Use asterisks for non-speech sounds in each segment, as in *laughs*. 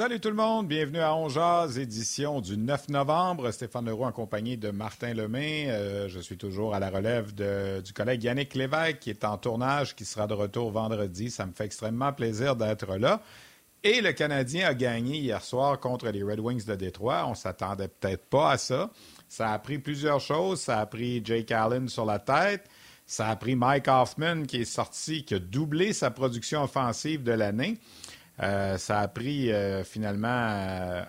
Salut tout le monde, bienvenue à Ongeaz, édition du 9 novembre. Stéphane Leroux en compagnie de Martin Lemay. Euh, je suis toujours à la relève du collègue Yannick Lévesque qui est en tournage, qui sera de retour vendredi. Ça me fait extrêmement plaisir d'être là. Et le Canadien a gagné hier soir contre les Red Wings de Détroit. On s'attendait peut-être pas à ça. Ça a pris plusieurs choses. Ça a pris Jake Allen sur la tête. Ça a pris Mike Hoffman qui est sorti, qui a doublé sa production offensive de l'année. Euh, ça a pris euh, finalement euh,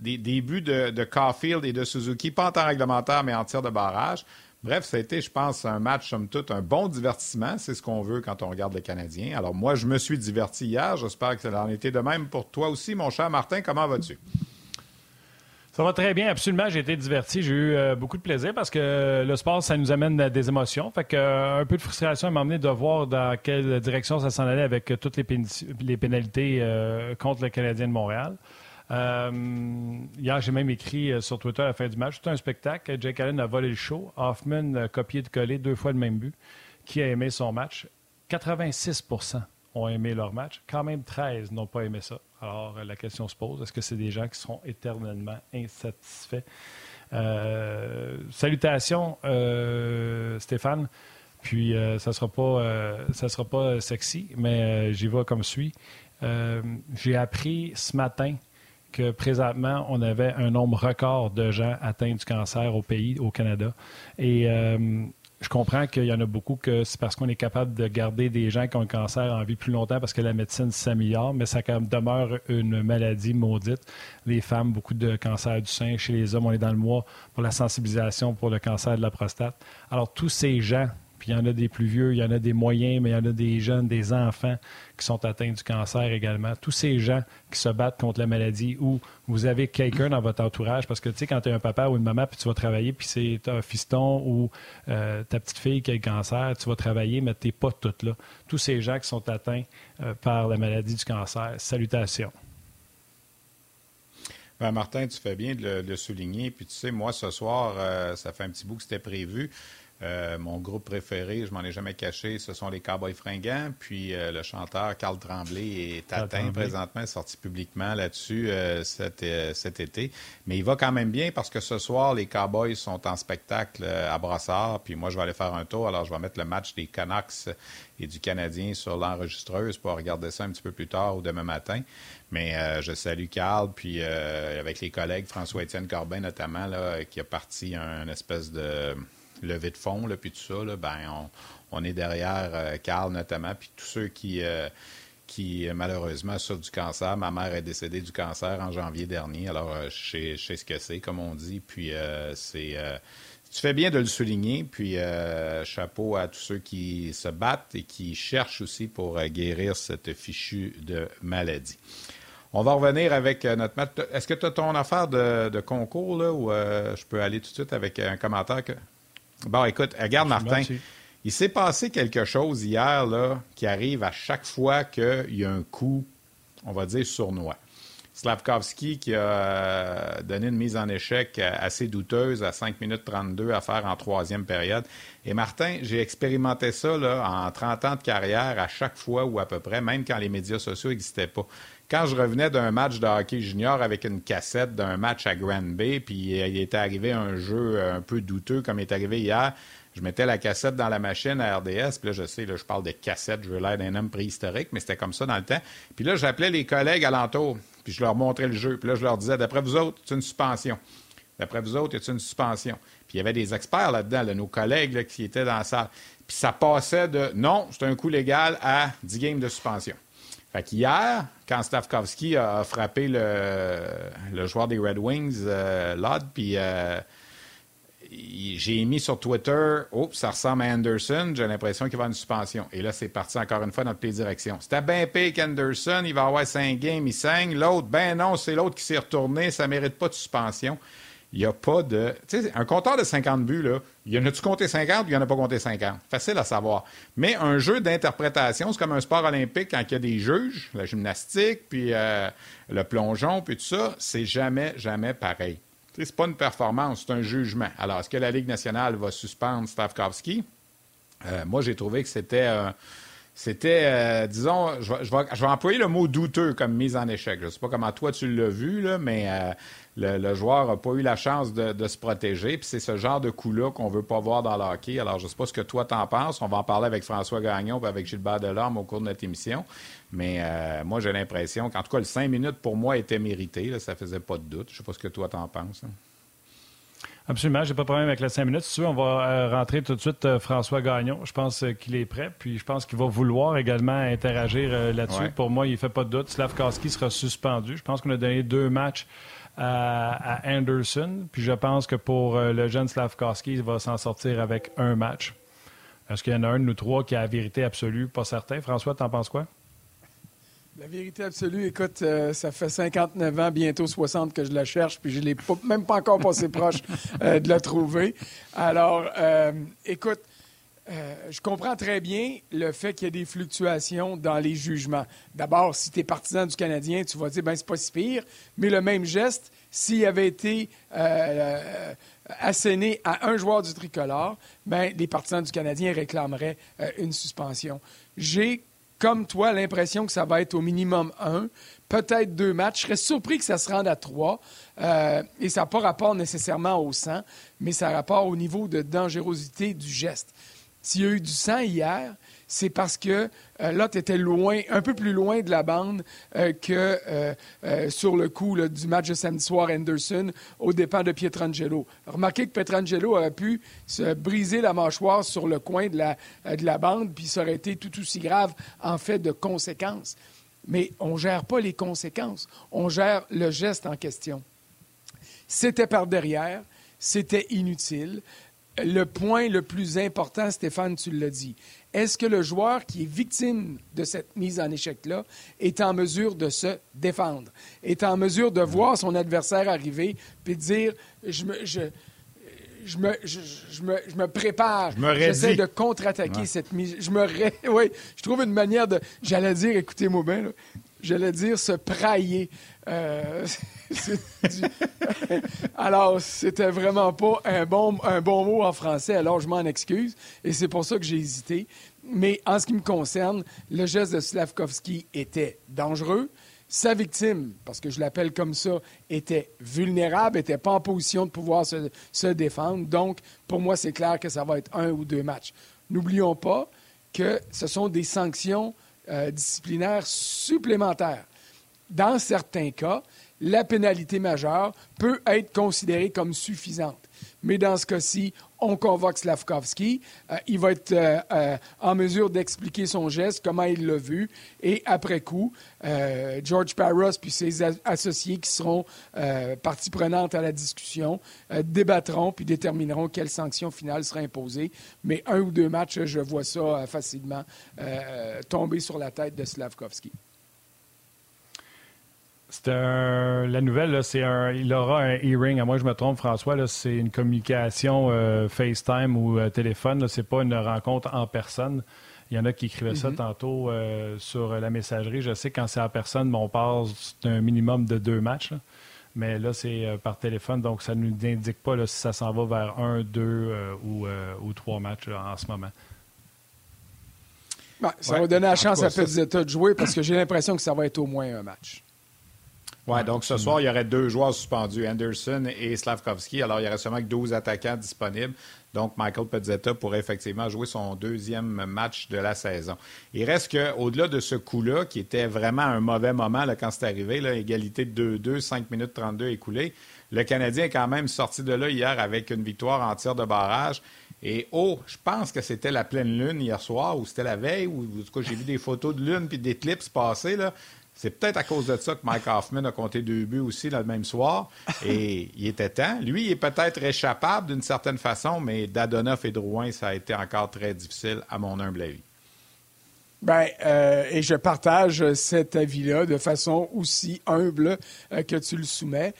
des, buts de, de, Caulfield et de Suzuki, pas en temps réglementaire, mais en tir de barrage. Bref, ça a été, je pense, un match, somme toute, un bon divertissement. C'est ce qu'on veut quand on regarde les Canadiens. Alors, moi, je me suis diverti hier. J'espère que ça en été de même pour toi aussi, mon cher Martin. Comment vas-tu? Ça va très bien, absolument. J'ai été diverti. J'ai eu euh, beaucoup de plaisir parce que le sport, ça nous amène à des émotions. Fait que euh, un peu de frustration m'a amené de voir dans quelle direction ça s'en allait avec toutes les, pénalités euh, contre le Canadien de Montréal. hier, j'ai même écrit sur Twitter à la fin du match. C'était un spectacle. Jake Allen a volé le show. Hoffman a copié de coller deux fois le même but. Qui a aimé son match? 86% ont aimé leur match. Quand même 13 n'ont pas aimé ça. Alors, la question se pose, est-ce que c'est des gens qui seront éternellement insatisfaits? Euh, salutations, euh, Stéphane. Puis, euh, ça ne sera, pas, ça sera pas sexy, mais j'y vais comme suit. J'ai appris ce matin que présentement, on avait un nombre record de gens atteints du cancer au pays, au Canada. Et je comprends qu'il y en a beaucoup que c'est parce qu'on est capable de garder des gens qui ont le cancer en vie plus longtemps parce que la médecine s'améliore, mais ça demeure une maladie maudite. Les femmes, beaucoup de cancer du sein. Chez les hommes, on est dans le mois pour la sensibilisation pour le cancer de la prostate. Alors, tous ces gens puis il y en a des plus vieux, il y en a des moyens, mais il y en a des jeunes, des enfants qui sont atteints du cancer également. Tous ces gens qui se battent contre la maladie ou vous avez quelqu'un dans votre entourage, parce que tu sais, quand tu es un papa ou une maman, puis tu vas travailler, puis c'est un fiston ou euh, ta petite fille qui a le cancer, tu vas travailler, mais tu n'es pas toute là. Tous ces gens qui sont atteints euh, par la maladie du cancer, salutations. Ben Martin, tu fais bien de le, souligner. Puis tu sais, moi, ce soir, euh, ça fait un petit bout que c'était prévu. Euh, mon groupe préféré, je m'en ai jamais caché, ce sont les Cowboys fringants. Puis euh, le chanteur Carl Tremblay est atteint présentement, sorti publiquement là-dessus euh, cet, cet, été. Mais il va quand même bien parce que ce soir, les Cowboys sont en spectacle à Brassard. Puis moi, je vais aller faire un tour. Alors, je vais mettre le match des Canucks et du Canadien sur l'enregistreuse pour regarder ça un petit peu plus tard ou demain matin. Mais je salue Carl, puis avec les collègues, François-Étienne Corbin notamment, là, qui a parti un espèce de levée de fonds, là, puis tout ça, ben, on, est derrière euh, Carl notamment, puis tous ceux qui, euh, qui malheureusement souffrent du cancer. Ma mère est décédée du cancer en janvier dernier, alors euh, je, sais, ce que c'est, comme on dit, puis c'est... tu fais bien de le souligner, puis chapeau à tous ceux qui se battent et qui cherchent aussi pour guérir cette fichue de maladie. On va revenir avec notre match. Est-ce que tu as ton affaire de, concours, là, ou je peux aller tout de suite avec un commentaire que... Bon, écoute, regarde, Martin. Il s'est passé quelque chose hier là, qui arrive à chaque fois qu'il y a un coup, on va dire, sournois. Slavkovski qui a euh, donné une mise en échec assez douteuse à 5 minutes 32 à faire en troisième période. Et Martin, j'ai expérimenté ça là, en 30 ans de carrière à chaque fois ou à peu près, même quand les médias sociaux n'existaient pas quand je revenais d'un match de hockey junior avec une cassette d'un match à Grand Bay, puis il était arrivé un jeu un peu douteux comme il est arrivé hier, je mettais la cassette dans la machine à RDS, puis là, je sais, là, je parle de cassette, je veux l'air d'un homme préhistorique, mais c'était comme ça dans le temps. Puis là, j'appelais les collègues alentour, puis je leur montrais le jeu, puis là, je leur disais, d'après vous autres, c'est une suspension. D'après vous autres, c'est une suspension. Puis il y avait des experts là-dedans, nos collègues qui étaient dans la salle. Puis ça passait de non, c'est un coup légal à 10 games de suspension. Fait qu'hier, quand Stavkovski a frappé le, joueur des Red Wings, euh, puis euh, j'ai mis sur Twitter, oh, ça ressemble à Anderson, j'ai l'impression qu'il va avoir une suspension. Et là, c'est parti encore une fois dans toutes les directions. C'était bien pire qu'Anderson, il va avoir cinq games, il saigne. L'autre, ben non, c'est l'autre qui s'est retourné, ça mérite pas de suspension. Il n'y a pas de. Tu sais, un compteur de 50 buts, là, il y en a-tu compté 50 ou il n'y en a pas compté 50? Facile à savoir. Mais un jeu d'interprétation, c'est comme un sport olympique quand il y a des juges, la gymnastique, puis euh, le plongeon, puis tout ça, c'est jamais, jamais pareil. Ce n'est pas une performance, c'est un jugement. Alors, est-ce que la Ligue nationale va suspendre Stavkovski? Euh, moi, j'ai trouvé que c'était. C'était, euh, disons, je vais, employer le mot douteux comme mise en échec. Je ne sais pas comment toi tu l'as vu, là, mais le, joueur n'a pas eu la chance de, se protéger. Puis c'est ce genre de coup-là qu'on ne veut pas voir dans le hockey. Alors, je ne sais pas ce que toi t'en penses. On va en parler avec François Gagnon et avec Gilbert Delorme au cours de notre émission. Mais moi, j'ai l'impression qu'en tout cas, le cinq minutes, pour moi, était mérité. Là, ça faisait pas de doute. Je ne sais pas ce que toi t'en penses. Hein. Absolument, j'ai pas de problème avec les cinq minutes. Si tu veux, on va euh, rentrer tout de suite euh, François Gagnon. Je pense euh, qu'il est prêt, puis je pense qu'il va vouloir également interagir là-dessus. Pour moi, il ne fait pas de doute. Slavkowski sera suspendu. Je pense qu'on a donné deux matchs à, Anderson, puis je pense que pour le jeune Slavkowski, il va s'en sortir avec un match. Est-ce qu'il y en a un de nous trois qui a la vérité absolue? Pas certain. François, t'en penses quoi? La vérité absolue, écoute, euh, ça fait 59 ans, bientôt 60 que je la cherche, puis je ne l'ai même pas encore passé *laughs* proche euh, de la trouver. Alors, euh, écoute, je comprends très bien le fait qu'il y ait des fluctuations dans les jugements. D'abord, si tu es partisan du Canadien, tu vas dire, ben c'est pas si pire, mais le même geste, s'il avait été asséné à un joueur du tricolore, ben, les partisans du Canadien réclameraient une suspension. J'ai comme toi, l'impression que ça va être au minimum un, peut-être deux matchs. Je serais surpris que ça se rende à trois. Euh, et ça n'a pas rapport nécessairement au sang, mais ça a rapport au niveau de dangerosité du geste. S'il y a eu du sang hier, c'est parce que euh, étais loin, un peu plus loin de la bande euh, que euh, sur le coup du match de samedi soir Anderson au départ de Pietrangelo. Remarquez que Pietrangelo aurait pu se briser la mâchoire sur le coin de la, de la bande, puis ça aurait été tout aussi grave en fait de conséquences. Mais on ne gère pas les conséquences, on gère le geste en question. C'était par derrière, c'était inutile le point le plus important, Stéphane, tu l'as dit. Est-ce que le joueur qui est victime de cette mise en échec-là est en mesure de se défendre, est en mesure de voir son adversaire arriver puis de dire je me, je, je me, je, me, je me prépare. J'essaie de contre-attaquer cette mise. Je me *laughs* oui, je trouve une manière de. J'allais dire, écoutez-moi bien, j'allais dire se prailler. Euh, *laughs* *laughs* alors, c'était vraiment pas un bon, un bon mot en français, alors je m'en excuse. Et c'est pour ça que j'ai hésité. Mais en ce qui me concerne, le geste de Slavkovski était dangereux. Sa victime, parce que je l'appelle comme ça, était vulnérable, n'était pas en position de pouvoir se, se défendre. Donc, pour moi, c'est clair que ça va être un ou deux matchs. N'oublions pas que ce sont des sanctions euh, disciplinaires supplémentaires. Dans certains cas, la pénalité majeure peut être considérée comme suffisante. Mais dans ce cas-ci, on convoque Slavkovski. Euh, il va être euh, euh, en mesure d'expliquer son geste, comment il l'a vu. Et après coup, George Parros puis ses associés qui seront partie prenante à la discussion débattront puis détermineront quelle sanction finale sera imposée. Mais un ou deux matchs, je vois ça facilement tomber sur la tête de Slavkovski. C'est la nouvelle, c'est un, il aura un e-ring. À moi, je me trompe, François, c'est une communication euh, FaceTime ou euh, téléphone. C'est pas une rencontre en personne. Il y en a qui écrivaient ça mm-hmm. tantôt euh, sur la messagerie. Je sais que quand c'est en personne, on passe d'un minimum de deux matchs. Mais là, c'est par téléphone, donc ça ne nous indique pas si ça s'en va vers un, deux ou, trois matchs en ce moment. Ben, ça va donner la chance à Pezzetta de jouer parce que j'ai l'impression que ça va être au moins un match. Oui, donc ce soir, il y aurait deux joueurs suspendus, Anderson et Slavkovski. Alors, il y aurait seulement que 12 attaquants disponibles. Donc, Michael Pezzetta pourrait effectivement jouer son deuxième match de la saison. Il reste qu'au-delà de ce coup-là, qui était vraiment un mauvais moment là, quand c'est arrivé, là, égalité de 2-2, 5 minutes 32 écoulées, le Canadien est quand même sorti de là hier avec une victoire en tir de barrage. Et oh, je pense que c'était la pleine lune hier soir, ou c'était la veille, ou en tout cas, j'ai vu des photos de lune puis d'éclipse passer. Là C'est peut-être à cause de ça que Mike Hoffman a compté deux buts aussi le même soir. Et *laughs* il était temps. Lui, il est peut-être échappable d'une certaine façon, mais Dadonoff et Drouin, ça a été encore très difficile, à mon humble avis. Ben, euh, et je partage cet avis-là de façon aussi humble euh, que tu le soumets.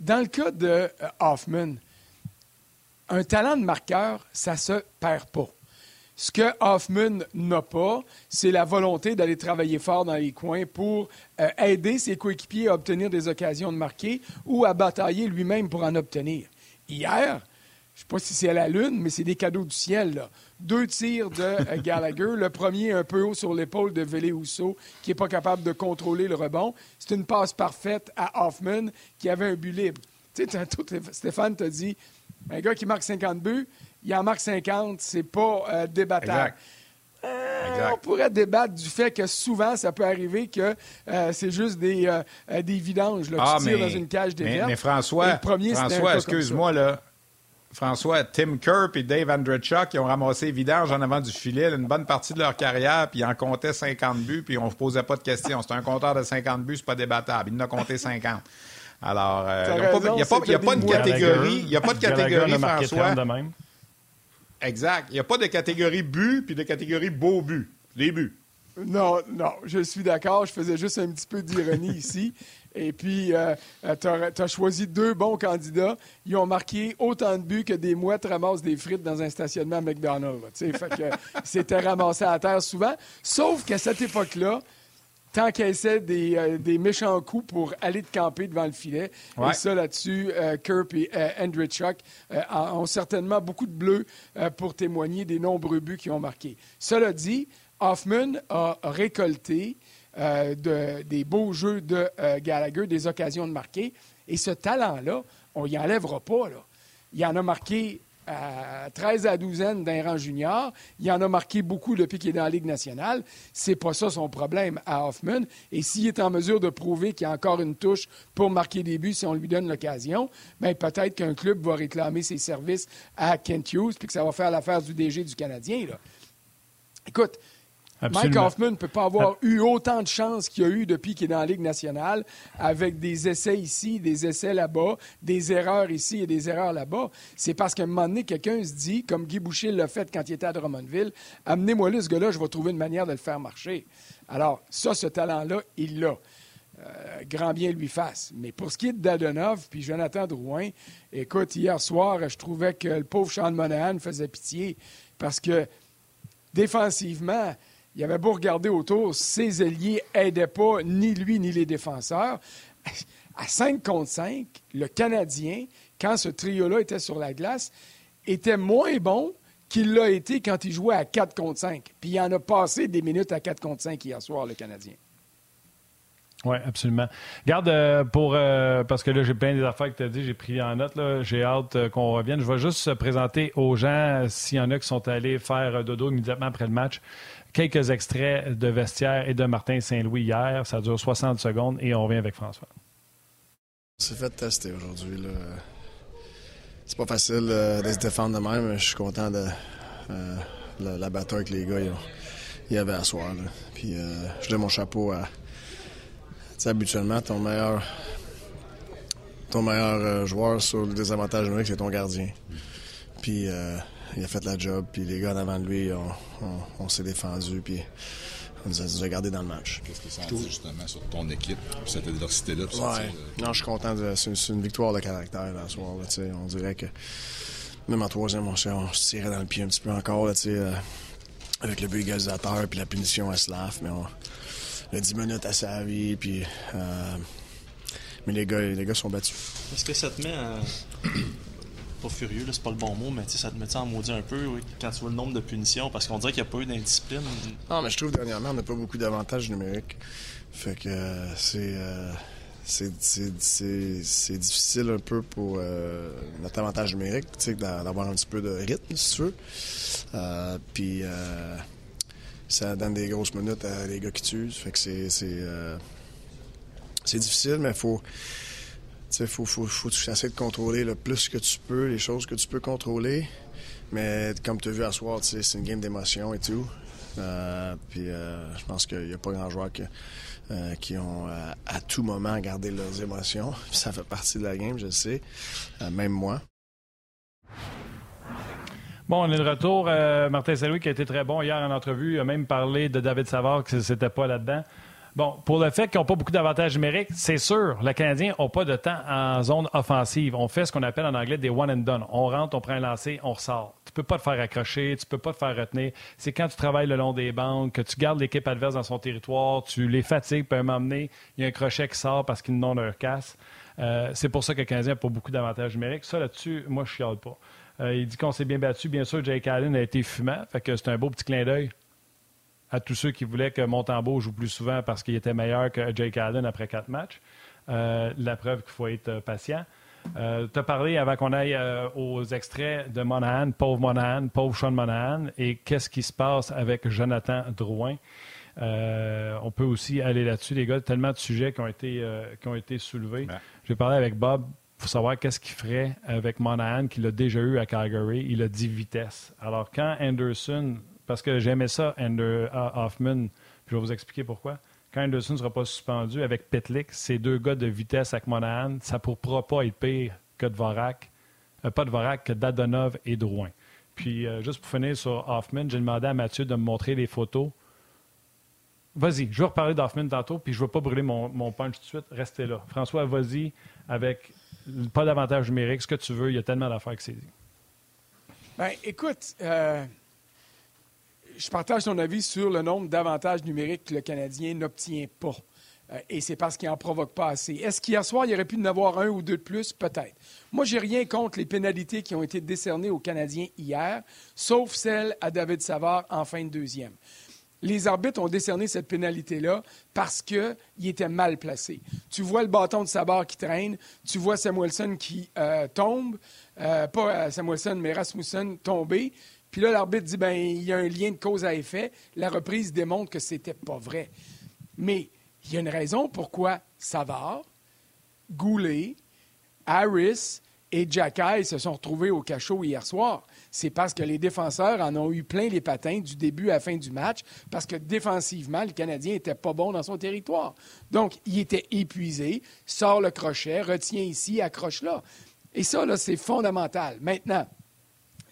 Dans le cas de euh, Hoffman, un talent de marqueur, ça se perd pas. Ce que Hoffman n'a pas, c'est la volonté d'aller travailler fort dans les coins pour euh, aider ses coéquipiers à obtenir des occasions de marquer ou à batailler lui-même pour en obtenir. Hier, je ne sais pas si c'est à la lune, mais c'est des cadeaux du ciel. Là. Deux tirs de euh, *laughs* Gallagher. Le premier un peu haut sur l'épaule de Vélé Housseau, qui n'est pas capable de contrôler le rebond. C'est une passe parfaite à Hoffman, qui avait un but libre. Tu sais, Stéphane t'a dit, un gars qui marque 50 buts, il en marque 50, c'est pas euh, débattable. Euh, on pourrait débattre du fait que souvent, ça peut arriver que euh, c'est juste des, euh, des vidanges. Là, ah, tu tires dans une cage des mais, mais François, François excuse-moi, là. François, Tim Kerr et Dave Andrechuk, qui ont ramassé vidanges en avant du filet une bonne partie de leur carrière, puis ils en comptaient 50 buts, puis on ne posait pas de questions. C'est un compteur de 50 buts, c'est pas débattable. Il en a compté 50. Alors, il n'y a, pas, de catégorie, il n'y a pas de catégorie, François. Exact. Il n'y a pas de catégorie but puis de catégorie beau but. Les buts. Non, non, je suis d'accord. Je faisais juste un petit peu d'ironie *laughs* ici. Et puis, euh, euh, tu as, choisi deux bons candidats. Ils ont marqué autant de buts que des mouettes ramassent des frites dans un stationnement à McDonald's. Fait que *laughs* c'était ramassé à terre souvent. Sauf qu'à cette époque-là, tant essaie des, euh, des, méchants coups pour aller te camper devant le filet. Et ça, là-dessus, euh, Kirk et euh, Chuck euh, ont certainement beaucoup de bleus pour témoigner des nombreux buts qu'ils ont marqués. Cela dit, Hoffman a récolté des beaux jeux de Gallagher, des occasions de marquer. Et ce talent-là, on y enlèvera pas. Là. Il en a marqué à 13 à 12 ans d'un rang junior. Il en a marqué beaucoup depuis qu'il est dans la Ligue nationale. C'est pas ça son problème à Hoffman. Et s'il est en mesure de prouver qu'il a encore une touche pour marquer des buts si on lui donne l'occasion, bien, peut-être qu'un club va réclamer ses services à Kent Hughes puis que ça va faire l'affaire du DG du Canadien. Écoute, Mike Hoffman ne peut pas avoir eu autant de chances qu'il a eu depuis qu'il est dans la Ligue nationale, avec des essais ici, des essais là-bas, des erreurs ici et des erreurs là-bas. C'est parce qu'à un moment donné, quelqu'un se dit, comme Guy Boucher l'a fait quand il était à Drummondville, amenez-moi là ce gars-là, je vais trouver une manière de le faire marcher. Alors, ça, ce talent-là, il l'a. Euh, grand bien lui fasse. Mais pour ce qui est de Dadonov puis Jonathan Drouin, écoute, hier soir, je trouvais que le pauvre Sean Monahan faisait pitié parce que défensivement, il avait beau regarder autour, ses alliés n'aidaient pas ni lui ni les défenseurs. À 5 contre 5, le Canadien, quand ce trio-là était sur la glace, était moins bon qu'il l'a été quand il jouait à 4 contre 5. Puis il en a passé des minutes à 4 contre 5 hier soir, le Canadien. Oui, absolument. Garde euh, pour euh, parce que là j'ai plein des affaires que tu as dit, j'ai pris en note j'ai hâte euh, qu'on revienne. Je vais juste présenter aux gens s'il y en a qui sont allés faire dodo immédiatement après le match quelques extraits de vestiaire et de Martin Saint-Louis hier. Ça dure 60 secondes et on revient avec François. C'est fait tester aujourd'hui. C'est pas facile euh, de se défendre de même, mais je suis content de euh, la, bataille que les gars y avait à soir. Puis euh, je donne mon chapeau à. Tu habituellement, ton meilleur ton meilleur joueur sur le désavantage numérique, c'est ton gardien. Puis il a fait la job, puis les gars en avant de lui, on, s'est défendu, puis on nous a, gardé dans le match. Qu'est-ce que ça dit justement sur ton équipe, cette adversité-là? Ouais. Non, je suis content. C'est une, victoire de caractère là, ce soir. on dirait que même en troisième, on, se tirait dans le pied un petit peu encore, là, euh, avec le but égalisateur puis la punition à Slav, mais on, a 10 minutes à sa vie, puis... Euh, mais les gars, les gars sont battus. Est-ce que ça te met à pas furieux, c'est pas le bon mot, mais ça te met en maudit un peu quand tu vois le nombre de punitions, parce qu'on dirait qu'il n'y a pas eu d'indiscipline. Non, mais je trouve dernièrement, on n'a pas beaucoup d'avantages numériques. Fait que c'est. Euh, c'est difficile un peu pour euh, notre avantage numérique, d'avoir un petit peu de rythme, si tu veux. Euh, puis ça donne des grosses minutes à les gars qui tuent. Fait que c'est difficile, mais il faut il faut, faut, faut essayer de contrôler le plus que tu peux, les choses que tu peux contrôler. Mais comme tu as vu à soir, c'est une game d'émotion et tout. puis je pense qu'il n'y a pas grand joueur qui ont à tout moment gardé leurs émotions. *laughs* ça fait partie de la game, je sais. même moi. Bon, on est de retour. Martin Saint-Louis qui a été très bon hier en entrevue. Il a même parlé de David Savard que c'était pas là-dedans. Bon, pour le fait qu'ils n'ont pas beaucoup d'avantages numériques, c'est sûr, les Canadiens n'ont pas de temps en zone offensive. On fait ce qu'on appelle en anglais des one and done. On rentre, on prend un lancer, on ressort. Tu peux pas te faire accrocher, tu peux pas te faire retenir. C'est quand tu travailles le long des bandes, que tu gardes l'équipe adverse dans son territoire, tu les fatigues, moment donné, il y a un crochet qui sort parce qu'ils n'ont leur casse. Euh, c'est pour ça que le Canadien n'a pas beaucoup d'avantages numériques. Ça, là-dessus, moi, je chiale pas. Euh, il dit qu'on s'est bien battu. Bien sûr, Jake Allen a été fumant. Fait que c'est un beau petit clin d'œil à tous ceux qui voulaient que Montembeau joue plus souvent parce qu'il était meilleur que Jake Allen après quatre matchs. Euh, la preuve qu'il faut être euh, patient. Euh, tu as parlé avant qu'on aille aux extraits de Monahan, pauvre Monahan, pauvre Sean Monahan, et qu'est-ce qui se passe avec Jonathan Drouin? on peut aussi aller là-dessus, les gars, tellement de sujets qui ont été, qui ont été soulevés. J'ai parlé avec Bob pour savoir qu'est-ce qu'il ferait avec Monahan, qu'il a déjà eu à Calgary. Il a dit vitesse. Alors, quand Anderson parce que j'aimais ça, Ander Hoffman. Puis je vais vous expliquer pourquoi. Quand Anderson ne sera pas suspendu avec Petlik, ces deux gars de vitesse avec Monahan, ça ne pourra pas être pire que Dvorak. Euh, pas Dvorak, que Dadonov et Drouin. Puis, euh, juste pour finir sur Hoffman, j'ai demandé à Mathieu de me montrer les photos. Vas-y, je vais reparler d'Hoffman tantôt, puis je ne veux pas brûler mon, mon, punch tout de suite. Restez là. François, vas-y, avec pas d'avantage numérique, ce que tu veux. Il y a tellement d'affaires que c'est dit. Ben, écoute, euh, je partage ton avis sur le nombre d'avantages numériques que le Canadien n'obtient pas. Euh, et c'est parce qu'il n'en provoque pas assez. Est-ce qu'hier soir, il aurait pu en avoir un ou deux de plus? Peut-être. Moi, j'ai rien contre les pénalités qui ont été décernées aux Canadiens hier, sauf celle à David Savard en fin de deuxième. Les arbitres ont décerné cette pénalité-là parce qu'il était mal placé. Tu vois le bâton de Savard qui traîne, tu vois Samuelson qui euh, tombe, euh, pas Samuelson, mais Rasmussen tomber, puis là, l'arbitre dit ben il y a un lien de cause à effet. La reprise démontre que c'était pas vrai. Mais il y a une raison pourquoi Savard, Goulet, Harris et Jacky se sont retrouvés au cachot hier soir. C'est parce que les défenseurs en ont eu plein les patins du début à la fin du match, parce que défensivement, le Canadien n'était pas bon dans son territoire. Donc, il était épuisé, sort le crochet, retient ici, accroche là. Et ça, là, c'est fondamental. Maintenant,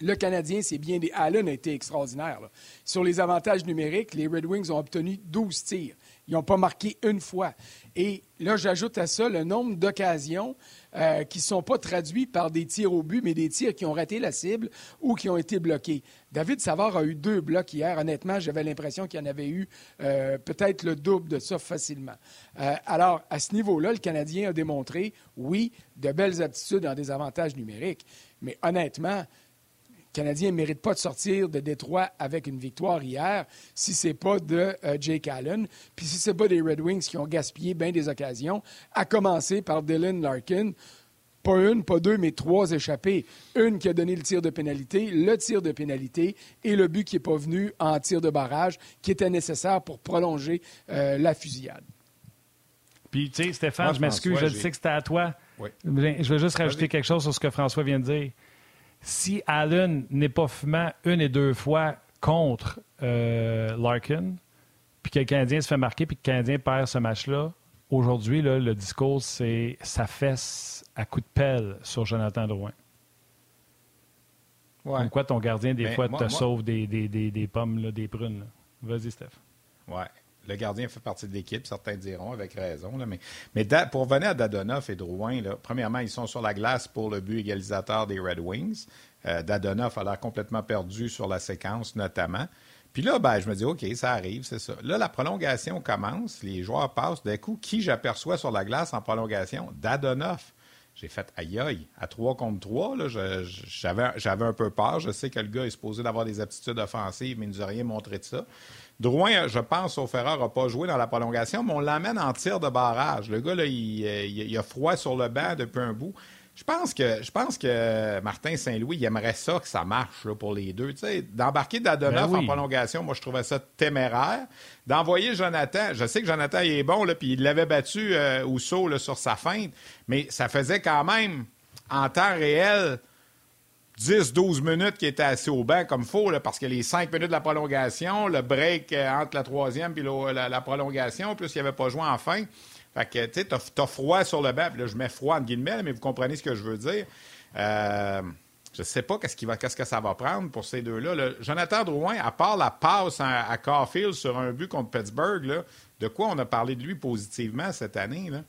le Canadien, c'est bien des. Allen a été extraordinaire. Sur les avantages numériques, les Red Wings ont obtenu 12 tirs. Ils n'ont pas marqué une fois. Et là, j'ajoute à ça le nombre d'occasions euh, qui ne sont pas traduits par des tirs au but, mais des tirs qui ont raté la cible ou qui ont été bloqués. David Savard a eu deux blocs hier. Honnêtement, j'avais l'impression qu'il y en avait eu euh, peut-être le double de ça facilement. Euh, alors, à ce niveau-là, le Canadien a démontré, oui, de belles aptitudes en des avantages numériques. Mais honnêtement, Canadien ne mérite pas de sortir de Détroit avec une victoire hier si ce n'est pas de euh, Jake Allen, puis si ce n'est pas des Red Wings qui ont gaspillé bien des occasions, à commencer par Dylan Larkin. Pas une, pas deux, mais trois échappées. Une qui a donné le tir de pénalité, le tir de pénalité et le but qui n'est pas venu en tir de barrage qui était nécessaire pour prolonger euh, la fusillade. Puis, tu sais, Stéphane, je m'excuse, je sais que c'était à toi. Je vais juste rajouter quelque chose sur ce que François vient de dire si Allen n'est pas fumant une et deux fois contre euh, Larkin, puis que le Canadien se fait marquer, puis que le Canadien perd ce match-là, aujourd'hui, le discours, c'est sa fesse à coup de pelle sur Jonathan Drouin. Ouais. Comme quoi ton gardien, des fois, te sauve des, des, des, pommes, des prunes. Vas-y, Steph. Ouais le gardien fait partie de l'équipe, certains diront avec raison. mais pour revenir à Dadonoff et Drouin, premièrement, ils sont sur la glace pour le but égalisateur des Red Wings. Euh, Dadonoff a l'air complètement perdu sur la séquence, notamment. Puis là, ben, je me dis, OK, ça arrive, c'est ça. Là, la prolongation commence, les joueurs passent. D'un coup, qui j'aperçois sur la glace en prolongation? Dadonoff. J'ai fait aïe aïe, à 3 contre 3, j'avais un peu peur. Je sais que le gars est supposé d'avoir des aptitudes offensives, mais il ne nous a rien montré de ça. Drouin, je pense, au Ferrari, n'a pas joué dans la prolongation, mais on l'amène en tir de barrage. Le gars, là, il, euh, il, a froid sur le banc depuis un bout. Je pense que je pense que Martin Saint-Louis aimerait ça que ça marche pour les deux. D'embarquer Dadonoff ben en prolongation, moi je trouvais ça téméraire. D'envoyer Jonathan, je sais que Jonathan il est bon, là, puis il l'avait battu euh, au saut sur sa feinte, mais ça faisait quand même en temps réel 10-12 minutes qu'il était assis au banc comme faux, parce que les 5 minutes de la prolongation, le break euh, entre la troisième et la, prolongation, plus il avait pas joué en fin. Fait que, tu sais, t'as, froid sur le banc. là, je mets froid en guillemets, mais vous comprenez ce que je veux dire. Euh, je ne sais pas qu'est-ce, qui va, que ça va prendre pour ces deux-là. Jonathan Drouin, à part la passe à, Caulfield sur un but contre Pittsburgh, de quoi on a parlé de lui positivement cette année? Là?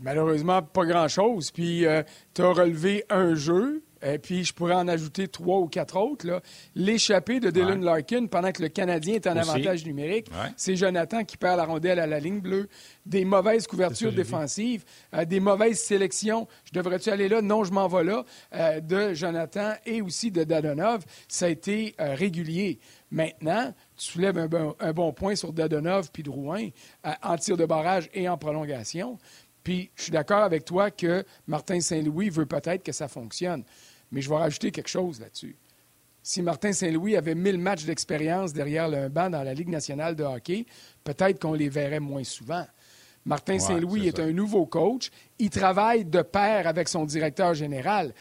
Malheureusement, pas grand-chose. Puis, euh, tu as relevé un jeu, et puis je pourrais en ajouter trois ou quatre autres. L'échappée de Dylan Larkin pendant que le Canadien est en avantage numérique, c'est Jonathan qui perd la rondelle à la ligne bleue. Des mauvaises couvertures défensives, euh, des mauvaises sélections. Je devrais-tu aller là? Non, je m'en vais là. Euh, de Jonathan et aussi de Dadonov. Ça a été régulier. Maintenant, tu soulèves un bon, un bon point sur Dadonov puis Drouin en tir de barrage et en prolongation. Puis je suis d'accord avec toi que Martin Saint-Louis veut peut-être que ça fonctionne. Mais je vais rajouter quelque chose là-dessus. Si Martin Saint-Louis avait 1000 matchs d'expérience derrière le banc dans la Ligue nationale de hockey, peut-être qu'on les verrait moins souvent. Martin Saint-Louis est, un nouveau coach. Il travaille de pair avec son directeur général.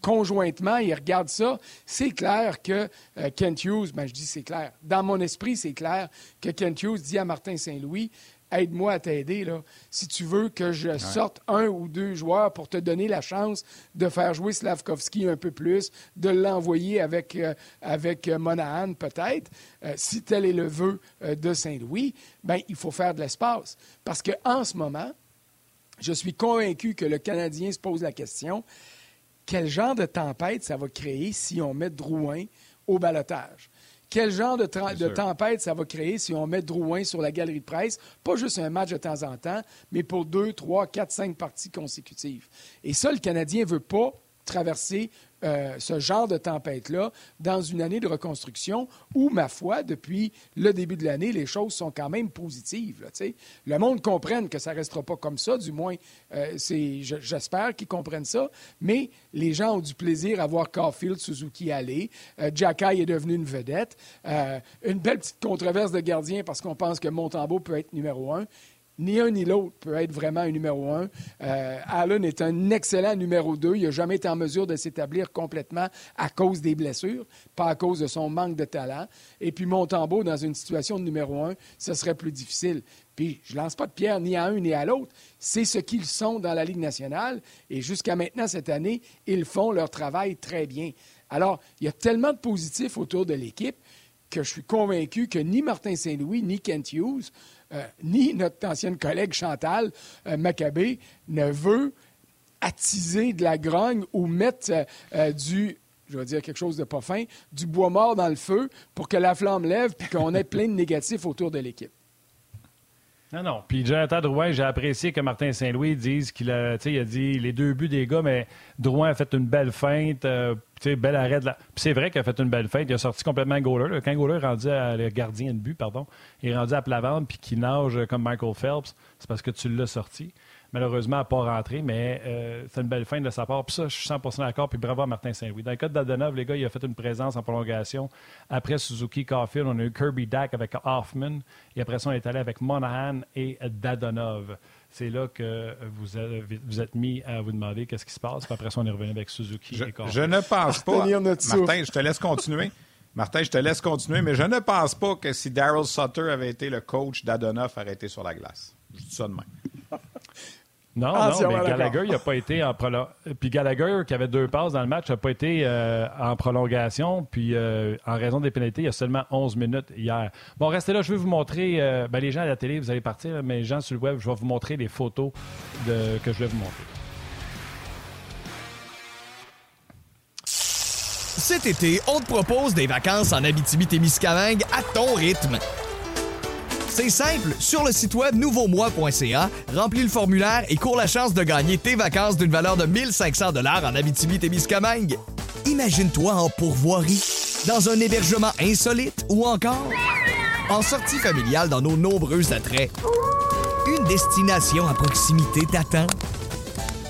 conjointement, il regarde ça. C'est clair que euh, Kent Hughes, ben, je dis c'est clair, dans mon esprit, c'est clair que Kent Hughes dit à Martin Saint-Louis, aide-moi à t'aider. Là. Si tu veux que je sorte un ou deux joueurs pour te donner la chance de faire jouer Slavkovski un peu plus, de l'envoyer avec, euh, avec euh, Monahan peut-être, euh, si tel est le vœu de Saint-Louis, ben, il faut faire de l'espace. Parce qu'en ce moment, je suis convaincu que le Canadien se pose la question quel genre de tempête ça va créer si on met Drouin au balotage? Quel genre de, tempête ça va créer si on met Drouin sur la galerie de presse? Pas juste un match de temps en temps, mais pour deux, trois, quatre, cinq parties consécutives. Et ça, le Canadien ne veut pas traverser euh, ce genre de tempête-là dans une année de reconstruction où, ma foi, depuis le début de l'année, les choses sont quand même positives. le monde comprenne que ça ne restera pas comme ça, du moins, euh, j'espère qu'ils comprennent ça, mais les gens ont du plaisir à voir Caulfield, Suzuki aller. Euh, est devenu une vedette. Euh, une belle petite controverse de gardien parce qu'on pense que Montembeau peut être numéro un ni un ni l'autre peut être vraiment un numéro un. Euh, Allen est un excellent numéro deux. Il n'a jamais été en mesure de s'établir complètement à cause des blessures, pas à cause de son manque de talent. Et puis Montembeau, dans une situation de numéro un, ce serait plus difficile. Puis je lance pas de pierre ni à un ni à l'autre. C'est ce qu'ils sont dans la Ligue nationale. Et jusqu'à maintenant, cette année, ils font leur travail très bien. Alors, il y a tellement de positifs autour de l'équipe que je suis convaincu que ni Martin Saint-Louis ni Kent Hughes euh, ni notre ancienne collègue Chantal euh, Maccabé ne veut attiser de la grogne ou mettre euh, du je vais dire quelque chose de pas fin, du bois mort dans le feu pour que la flamme lève et qu'on ait plein de négatifs autour de l'équipe. Non, non. Puis Jonathan Drouin, j'ai apprécié que Martin Saint-Louis dise qu'il a, il dit les deux buts des gars, mais Drouin a fait une belle feinte, euh, bel arrêt de la... Puis c'est vrai qu'il a fait une belle feinte. Il a sorti complètement goaler. Quand goaler est rendu à le gardien de but, pardon, il est rendu à plat ventre puis qu'il nage comme Michael Phelps, c'est parce que tu l'as sorti malheureusement, n'a pas rentré, mais euh, c'est une belle fin de sa part. Puis ça, je suis 100 d'accord. Puis bravo à Martin Saint-Louis. Dans le cas de Dadonov, les gars, il a fait une présence en prolongation. Après Suzuki Caulfield, on a eu Kirby Dack avec Hoffman. Et après ça, on est allé avec Monahan et Dadonov. C'est là que vous, vous êtes mis à vous demander qu'est-ce qui se passe. Puis après ça, on est revenu avec Suzuki je, et Caulfield. Je ne pense pas. *laughs* Martin, je te laisse continuer. Martin, je te laisse continuer, mais je ne pense pas que si Daryl Sutter avait été le coach d'Adonov, aurait été sur la glace. Je dis ça de même. Non, ah, non, mais Gallagher, il n'a pas été en prolongation. Puis Gallagher, qui avait deux passes dans le match, n'a pas été euh, en prolongation. Puis euh, en raison des pénalités, il y a seulement 11 minutes hier. Bon, restez là, je vais vous montrer. Euh, ben, les gens à la télé, vous allez partir, mais les gens sur le web, je vais vous montrer les photos de... que je vais vous montrer. Cet été, on te propose des vacances en Abitibi-Témiscamingue à ton rythme. C'est simple, sur le site web nouveaumois.ca, remplis le formulaire et cours la chance de gagner tes vacances d'une valeur de 1500 dollars en Abitibi-Témiscamingue. Imagine-toi en pourvoirie, dans un hébergement insolite ou encore en sortie familiale dans nos nombreux attraits. Une destination à proximité t'attend.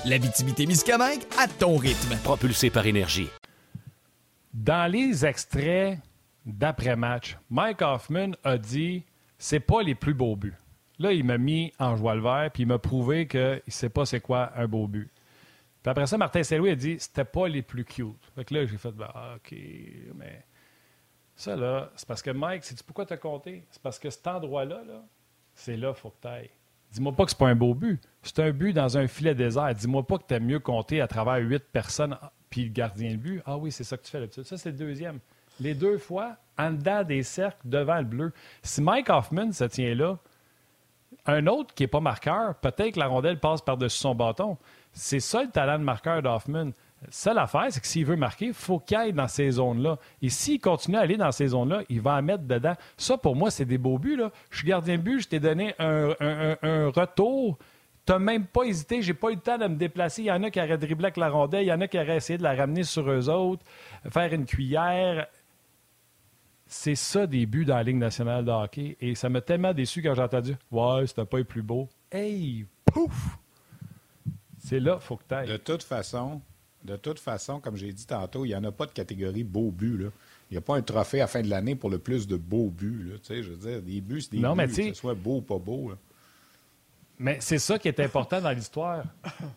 L'Abitibi-Témiscamingue à ton rythme. Propulsé par énergie. Dans les extraits d'après-match, Mike Hoffman a dit c'est pas les plus beaux buts. Là, il m'a mis en joie le vert, puis il m'a prouvé qu'il ne sait pas c'est quoi un beau but. Puis après ça, Martin Saint-Louis a dit c'était pas les plus cute. Fait que là, j'ai fait bah, OK, mais ça là, c'est parce que Mike, sais-tu pourquoi tu as compté? C'est parce que cet endroit-là, là, c'est là, faut que tu ailles. Dis-moi pas que c'est pas un beau but. C'est un but dans un filet désert. Dis-moi pas que tu as mieux compté à travers huit personnes puis le gardien de but. Ah oui, c'est ça que tu fais d'habitude. Ça, c'est le deuxième. Les deux fois, en dedans des cercles, devant le bleu. Si Mike Hoffman se tient là, un autre qui n'est pas marqueur, peut-être que la rondelle passe par-dessus son bâton. C'est ça le talent de marqueur d'Hoffman. Seule affaire, c'est que s'il veut marquer, il faut qu'il aille dans ces zones-là. Et s'il continue à aller dans ces zones-là, il va en mettre dedans. Ça, pour moi, c'est des beaux buts. Je suis gardien de but, je t'ai donné un, retour. Tu n'as même pas hésité, j'ai pas eu le temps de me déplacer. Il y en a qui auraient dribblé avec la rondelle, il y en a qui auraient essayé de la ramener sur eux autres, faire une cuillère. C'est ça des buts dans la Ligue nationale de hockey. Et ça m'a tellement déçu quand j'ai entendu Ouais, c'était pas le plus beau. Hey, pouf! C'est là, faut que tu ailles. De toute façon, de toute façon, comme j'ai dit tantôt, il n'y en a pas de catégorie beau but. Là. Il n'y a pas un trophée à la fin de l'année pour le plus de beaux buts. Là. Je veux dire, des buts, c'est des non, buts, que ce soit beau ou pas beau. Mais c'est ça qui est important dans l'histoire.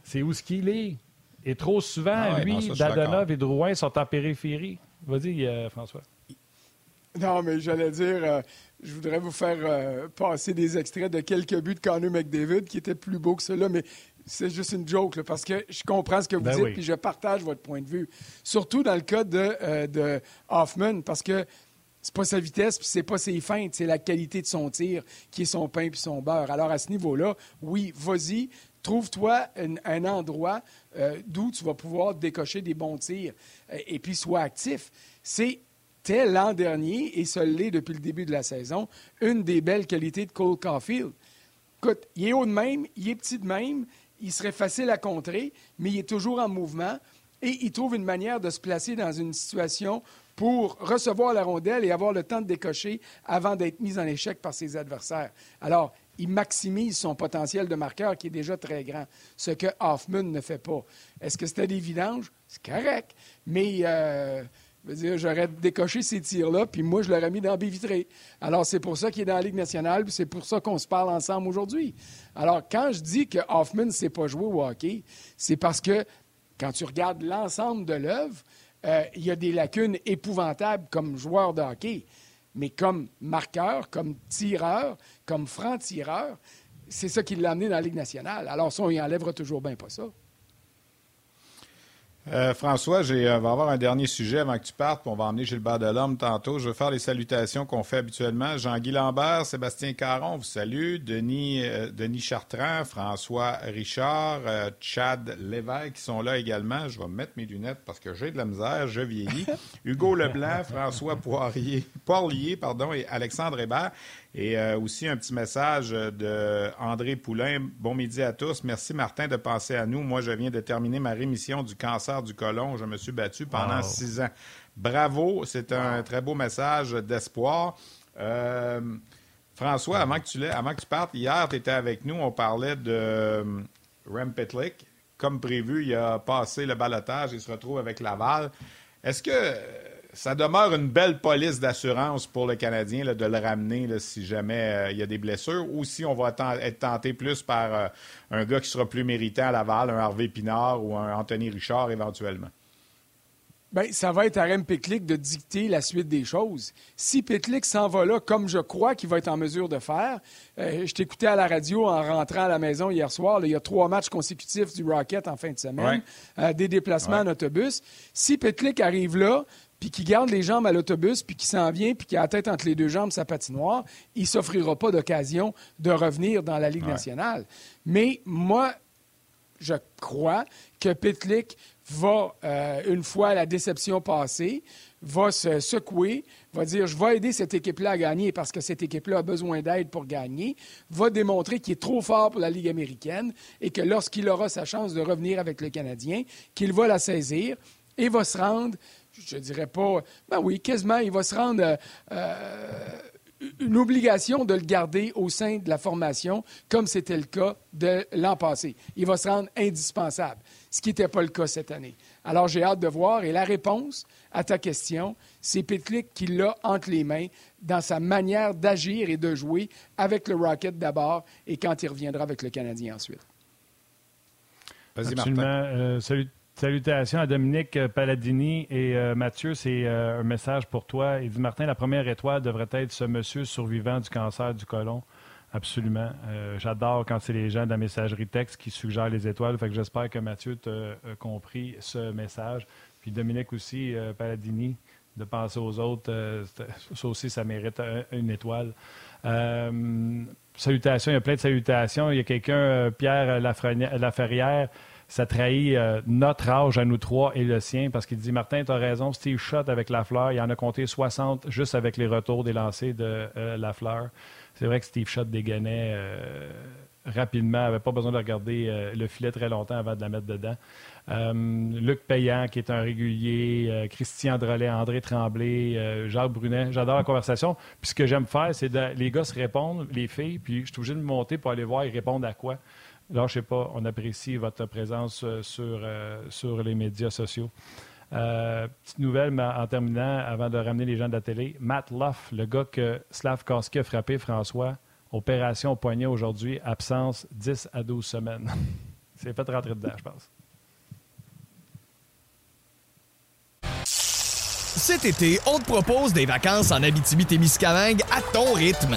C'est où ce qu'il est. Et trop souvent, ah lui, Dadonov et Drouin sont en périphérie. Vas-y, euh, François. Non, mais j'allais dire, euh, je voudrais vous faire euh, passer des extraits de quelques buts de Connor McDavid qui étaient plus beaux que ceux-là, mais c'est juste une joke, parce que je comprends ce que vous ben dites, puis je partage votre point de vue. Surtout dans le cas de, euh, de Hoffman, parce que c'est pas sa vitesse, puis c'est pas ses feintes, c'est la qualité de son tir qui est son pain puis son beurre. Alors à ce niveau-là, oui, vas-y, trouve-toi un, endroit d'où tu vas pouvoir décocher des bons tirs et puis sois actif. C'est l'an dernier, et ce l'est depuis le début de la saison, une des belles qualités de Cole Caulfield. Écoute, il est haut de même, il est petit de même, il serait facile à contrer, mais il est toujours en mouvement et il trouve une manière de se placer dans une situation pour recevoir la rondelle et avoir le temps de décocher avant d'être mis en échec par ses adversaires. Alors, il maximise son potentiel de marqueur qui est déjà très grand, ce que Hoffman ne fait pas. Est-ce que c'était des vidanges? C'est correct, mais euh, j'aurais décoché ces tirs-là, puis moi, je l'aurais mis dans vitré. Alors, c'est pour ça qu'il est dans la Ligue nationale, puis c'est pour ça qu'on se parle ensemble aujourd'hui. Alors, quand je dis que Hoffman ne sait pas jouer au hockey, c'est parce que quand tu regardes l'ensemble de l'œuvre, euh, il y a des lacunes épouvantables comme joueur de hockey. Mais comme marqueur, comme tireur, comme franc-tireur, c'est ça qui l'a amené dans la Ligue nationale. Alors, ça, on y enlèvera toujours bien pas ça. Euh, François, j'ai, euh, va avoir un dernier sujet avant que tu partes, puis on va emmener Gilbert Delhomme tantôt. Je vais faire les salutations qu'on fait habituellement. Jean-Guy Lambert, Sébastien Caron vous salue, Denis, euh, Denis Chartrand, François Richard, Chad Lévesque qui sont là également. Je vais mettre mes lunettes parce que j'ai de la misère, je vieillis. *laughs* Hugo Leblanc, François Poirier, Poirier pardon, et Alexandre Hébert. Et euh, aussi un petit message de André Poulain. Bon midi à tous. Merci Martin de penser à nous. Moi, je viens de terminer ma rémission du cancer du côlon. Je me suis battu pendant six ans. Bravo, c'est un très beau message d'espoir. Euh, François, avant que, tu avant que tu partes, hier, tu étais avec nous, on parlait de euh, Rem Petlick. Comme prévu, il a passé le balotage, il se retrouve avec Laval. Est-ce que ça demeure une belle police d'assurance pour le Canadien de le ramener si jamais euh, il y a des blessures ou si on va être tenté plus par euh, un gars qui sera plus méritant à Laval, un Harvey Pinard ou un Anthony Richard éventuellement. Bien, ça va être à Rem Pitlick de dicter la suite des choses. Si Pitlick s'en va là, comme je crois qu'il va être en mesure de faire, euh, je t'écoutais à la radio en rentrant à la maison hier soir. il y a trois matchs consécutifs du Rocket en fin de semaine, des déplacements en autobus. Si Pitlick arrive là, puis qui garde les jambes à l'autobus, puis qui s'en vient, puis qui a la tête entre les deux jambes sa patinoire, il ne s'offrira pas d'occasion de revenir dans la Ligue nationale. Mais moi, je crois que Pitlick va, euh, une fois la déception passée, va se secouer, va dire je vais aider cette équipe-là à gagner parce que cette équipe-là a besoin d'aide pour gagner, va démontrer qu'il est trop fort pour la Ligue américaine et que lorsqu'il aura sa chance de revenir avec le Canadien, qu'il va la saisir et va se rendre je ne dirais pas, ben oui, quasiment, il va se rendre euh, euh, une obligation de le garder au sein de la formation, comme c'était le cas de l'an passé. Il va se rendre indispensable, ce qui n'était pas le cas cette année. Alors, j'ai hâte de voir. Et la réponse à ta question, c'est Pitlick qui l'a entre les mains dans sa manière d'agir et de jouer avec le Rocket d'abord et quand il reviendra avec le Canadien ensuite. Vas-y, Absolument. Martin. Euh, salut- salutations à Dominique Palladini et euh, Mathieu. C'est euh, un message pour toi. Il dit Martin, la première étoile devrait être ce monsieur survivant du cancer du côlon. Absolument. Euh, J'adore quand c'est les gens de la messagerie texte qui suggèrent les étoiles. J'espère que Mathieu t'a compris ce message. Puis Dominique aussi, Palladini, de penser aux autres, ça aussi, ça mérite un- une étoile. Salutations, il y a plein de salutations. Il y a quelqu'un, Pierre Laferrière, ça trahit euh, notre âge à nous trois et le sien parce qu'il dit Martin, tu as raison, Steve Shot avec Lafleur, il en a compté 60 juste avec les retours des lancers de euh, Lafleur. C'est vrai que Steve Shot dégainait euh, rapidement, avait pas besoin de regarder euh, le filet très longtemps avant de la mettre dedans. Euh, Luc Payan, qui est un régulier, Christian Drolet, André Tremblay, Jacques Brunet. J'adore la conversation. Puis ce que j'aime faire, c'est de les gars se répondent, les filles, puis je suis obligé de monter pour aller voir ils répondent à quoi? Sais pas, on apprécie votre présence euh, sur, euh, sur les médias sociaux. Euh, petite nouvelle mais en terminant, avant de ramener les gens de la télé. Matt Luff, le gars que Slavkowski a frappé, François, opération au poignet aujourd'hui, absence 10 à 12 semaines. *laughs* C'est fait rentrer dedans, je pense. Cet été, on te propose des vacances en Abitibi-Témiscamingue à ton rythme.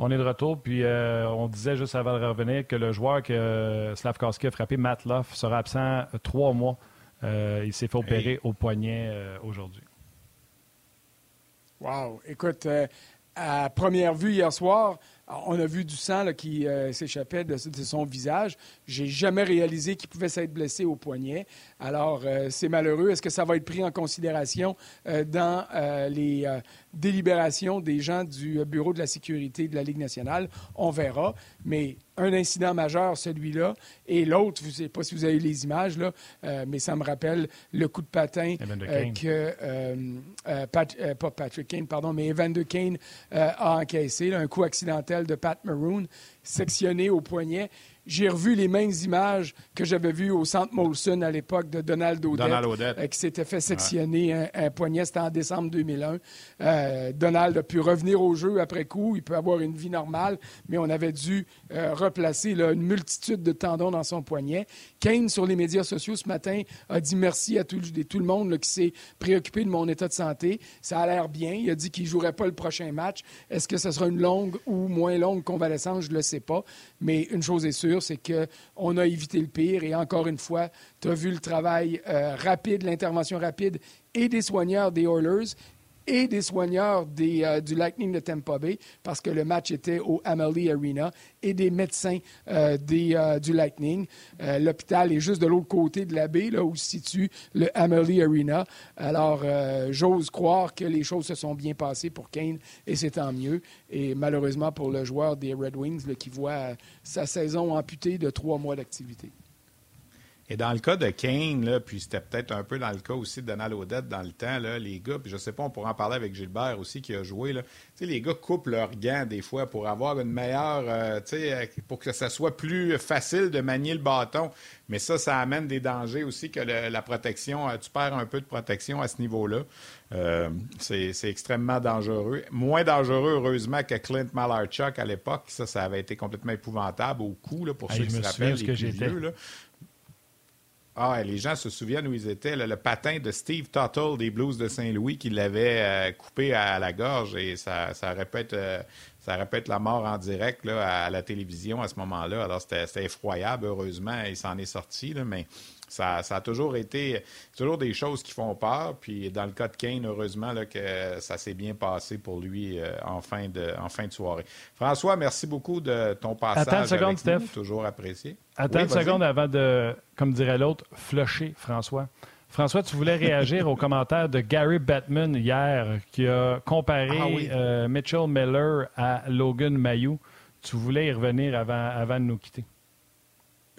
On est de retour, puis euh, on disait juste avant de revenir que le joueur que euh, Slavkowski a frappé, Matt Luff, sera absent euh, trois mois. Euh, il s'est fait opérer au poignet euh, aujourd'hui. Wow. Écoute, euh, à première vue hier soir, on a vu du sang là, qui euh, s'échappait de, de son visage. J'ai jamais réalisé qu'il pouvait s'être blessé au poignet. Alors, euh, c'est malheureux. Est-ce que ça va être pris en considération euh, dans euh, les délibérations des gens du Bureau de la sécurité de la Ligue nationale? On verra. Mais un incident majeur, celui-là, et l'autre, je ne sais pas si vous avez les images, là, euh, mais ça me rappelle le coup de patin euh, que, euh, Pat- pas Patrick Kane, pardon, mais Evander Kane a encaissé, là, un coup accidentel de Pat Maroon, sectionné au poignet. J'ai revu les mêmes images que j'avais vues au centre Molson à l'époque de Donald Odette, Donald Odette. euh, qui s'était fait sectionner un, un poignet. C'était en décembre 2001. Euh, Donald a pu revenir au jeu après coup. Il peut avoir une vie normale, mais on avait dû euh, replacer là, une multitude de tendons dans son poignet. Kane, sur les médias sociaux ce matin, a dit merci à tout, le- tout le monde là, qui s'est préoccupé de mon état de santé. Ça a l'air bien. Il a dit qu'il ne jouerait pas le prochain match. Est-ce que ce sera une longue ou moins longue convalescence? Je ne le sais pas. Mais une chose est sûre, c'est qu'on a évité le pire. Et encore une fois, tu as vu le travail euh, rapide, l'intervention rapide et des soigneurs des Oilers et des soigneurs des, euh, du Lightning de Tampa Bay, parce que le match était au Amalie Arena, et des médecins euh, des, euh, du Lightning. L'hôpital est juste de l'autre côté de la baie, là où se situe le Amalie Arena. Alors, j'ose croire que les choses se sont bien passées pour Kane, et c'est tant mieux. Et malheureusement pour le joueur des Red Wings, qui voit sa saison amputée de trois mois d'activité. Et dans le cas de Kane, là, puis c'était peut-être un peu dans le cas aussi de Donald Odette dans le temps, là, les gars, puis je sais pas, on pourra en parler avec Gilbert aussi qui a joué. Là. Les gars coupent leurs gants des fois pour avoir une meilleure, euh, euh, pour que ça soit plus facile de manier le bâton. Mais ça, ça amène des dangers aussi que le- la protection, euh, tu perds un peu de protection à ce niveau-là. Euh, c'est extrêmement dangereux. Moins dangereux, heureusement, que Clint Malarchuk à l'époque. Ça, ça avait été complètement épouvantable au cou, là, pour Hey, ceux qui se rappellent, les que plus j'étais. vieux, là. Ah, les gens se souviennent où ils étaient. le patin de Steve Tuttle des Blues de Saint-Louis qui l'avait euh, coupé à la gorge et ça, être, euh, ça être la mort en direct à la télévision à ce moment-là. Alors, c'était effroyable. Heureusement, il s'en est sorti, mais ça, ça a toujours été toujours des choses qui font peur. Puis dans le cas de Kane, heureusement là, que ça s'est bien passé pour lui euh, en, fin de, en fin de soirée. François, merci beaucoup de ton passage. Attends une seconde, avec nous. Steph. Toujours apprécié. Attends Oui, une seconde avant de, comme dirait l'autre, flusher François. François, tu voulais réagir au commentaire de Gary Bettman hier qui a comparé Ah oui. euh, Mitchell Miller à Logan Mayou. tu voulais y revenir avant, avant de nous quitter.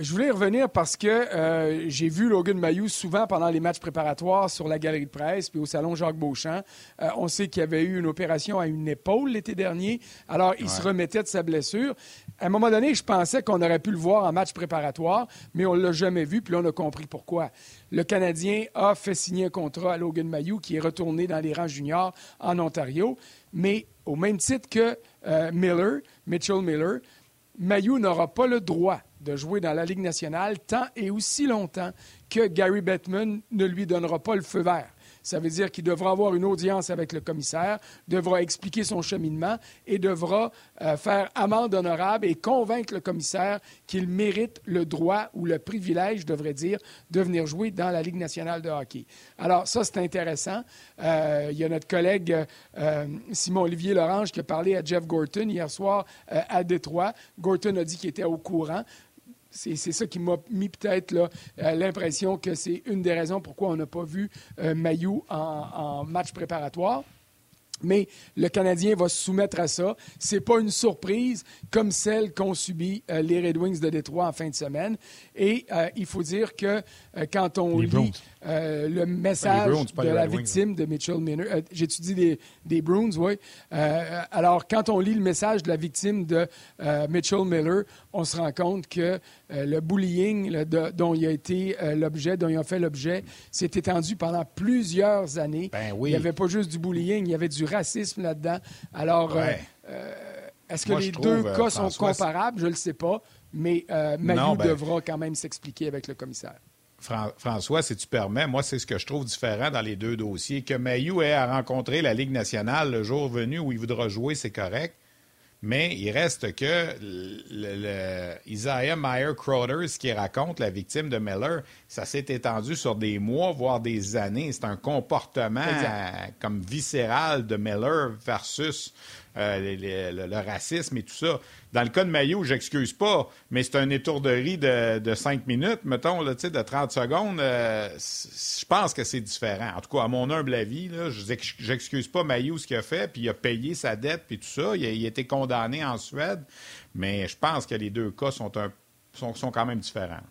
Je voulais y revenir parce que euh, j'ai vu Logan Mayou souvent pendant les matchs préparatoires sur la galerie de presse puis au salon Jacques Beauchamp. Euh, on sait qu'il y avait eu une opération à une épaule l'été dernier. Alors, il se remettait de sa blessure. À un moment donné, je pensais qu'on aurait pu le voir en match préparatoire, mais on ne l'a jamais vu, puis là, on a compris pourquoi. Le Canadien a fait signer un contrat à Logan Mayou qui est retourné dans les rangs juniors en Ontario, mais au même titre que euh, Miller, Mitchell Miller, Mayou n'aura pas le droit de jouer dans la Ligue nationale tant et aussi longtemps que Gary Bettman ne lui donnera pas le feu vert. Ça veut dire qu'il devra avoir une audience avec le commissaire, devra expliquer son cheminement et devra euh, faire amende honorable et convaincre le commissaire qu'il mérite le droit ou le privilège, je devrais dire, de venir jouer dans la Ligue nationale de hockey. Alors ça, c'est intéressant. Euh, il y a notre collègue euh, Simon-Olivier Lorange qui a parlé à Jeff Gorton hier soir à Détroit. Gorton a dit qu'il était au courant c'est ça qui m'a mis peut-être euh, l'impression que c'est une des raisons pourquoi on n'a pas vu euh, Mayou en, match préparatoire mais le Canadien va se soumettre à ça. Ce n'est pas une surprise comme celle qu'ont subi euh, les Red Wings de Détroit en fin de semaine. Et euh, il faut dire que euh, quand on lit le message de la victime de Mitchell Miller, j'étudie des, des Bruins, oui. alors, quand on lit le message de la victime de Mitchell Miller, on se rend compte que le bullying dont il a été l'objet, dont il a fait l'objet, s'est étendu pendant plusieurs années. Ben il n'y avait pas juste du bullying, il y avait du racisme là-dedans. Alors, euh, euh, est-ce que les deux euh, cas sont comparables? Je ne le sais pas, mais euh, ben devra quand même s'expliquer avec le commissaire. François, si tu permets, moi, c'est ce que je trouve différent dans les deux dossiers. Que Mayou ait à rencontrer la Ligue nationale le jour venu où il voudra jouer, c'est correct. Mais il reste que le, Isaiah Meyer Crowder, ce qui raconte la victime de Miller, ça s'est étendu sur des mois, voire des années. C'est un comportement comme viscéral de Miller versus euh, le, racisme et tout ça. Dans le cas de Maillot, j'excuse pas, mais c'est un étourderie de, de 5 minutes, mettons, là, de 30 secondes. Euh, je pense que c'est différent. En tout cas, à mon humble avis, je j'excuse pas Maillot ce qu'il a fait, puis il a payé sa dette, puis tout ça. Il a, été condamné en Suède, mais je pense que les deux cas sont, un, sont quand même différents.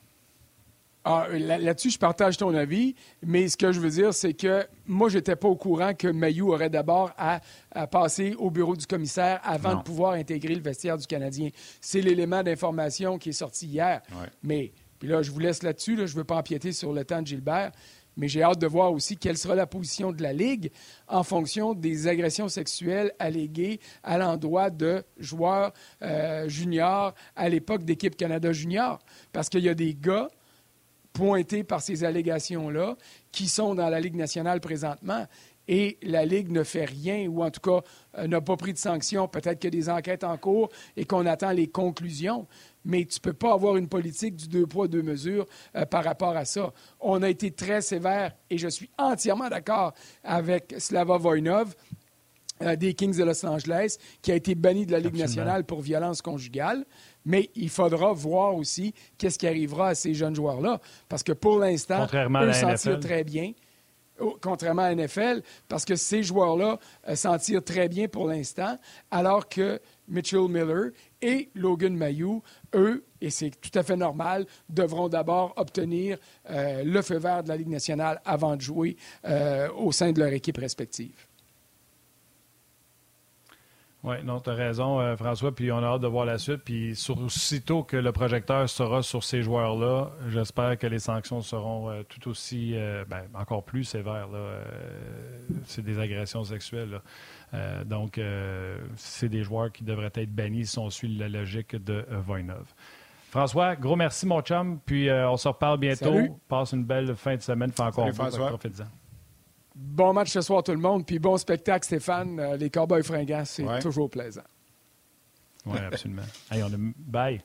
Ah, là-dessus, je partage ton avis, mais ce que je veux dire, c'est que moi, je n'étais pas au courant que Mayou aurait d'abord à, passer au bureau du commissaire avant de pouvoir intégrer le vestiaire du Canadien. C'est l'élément d'information qui est sorti hier. Mais, puis là, je vous laisse là-dessus, je ne veux pas empiéter sur le temps de Gilbert, mais j'ai hâte de voir aussi quelle sera la position de la Ligue en fonction des agressions sexuelles alléguées à l'endroit de joueurs euh, juniors à l'époque d'équipe Canada junior. Parce qu'il y a des gars pointés par ces allégations-là, qui sont dans la Ligue nationale présentement. Et la Ligue ne fait rien, ou en tout cas euh, n'a pas pris de sanctions. Peut-être qu'il y a des enquêtes en cours et qu'on attend les conclusions. Mais tu ne peux pas avoir une politique du deux poids, deux mesures euh, par rapport à ça. On a été très sévère, et je suis entièrement d'accord avec Slava Voinov, euh, des Kings de Los Angeles, qui a été banni de la Ligue nationale pour violence conjugale. Mais il faudra voir aussi qu'est-ce qui arrivera à ces jeunes joueurs-là. Parce que pour l'instant, eux sentir très bien. Oh, contrairement à NFL, parce que ces joueurs-là euh, s'en tirent très bien pour l'instant, alors que Mitchell Miller et Logan Mayou, eux, et c'est tout à fait normal, devront d'abord obtenir euh, le feu vert de la Ligue nationale avant de jouer euh, au sein de leur équipe respective. Oui, non, tu as raison, euh, François, puis on a hâte de voir la suite. Puis aussitôt que le projecteur sera sur ces joueurs-là, j'espère que les sanctions seront euh, tout aussi, euh, ben, encore plus sévères. c'est des agressions sexuelles. donc, c'est des joueurs qui devraient être bannis si on suit la logique de Voinov. François, gros merci, mon chum. Puis on se reparle bientôt. Passe une belle fin de semaine. Fais encore profite-en. Bon match ce soir, tout le monde. Puis bon spectacle, Stéphane. Euh, les Cowboys fringants, c'est toujours plaisant. Oui, *laughs* absolument. hey, on a... Bye.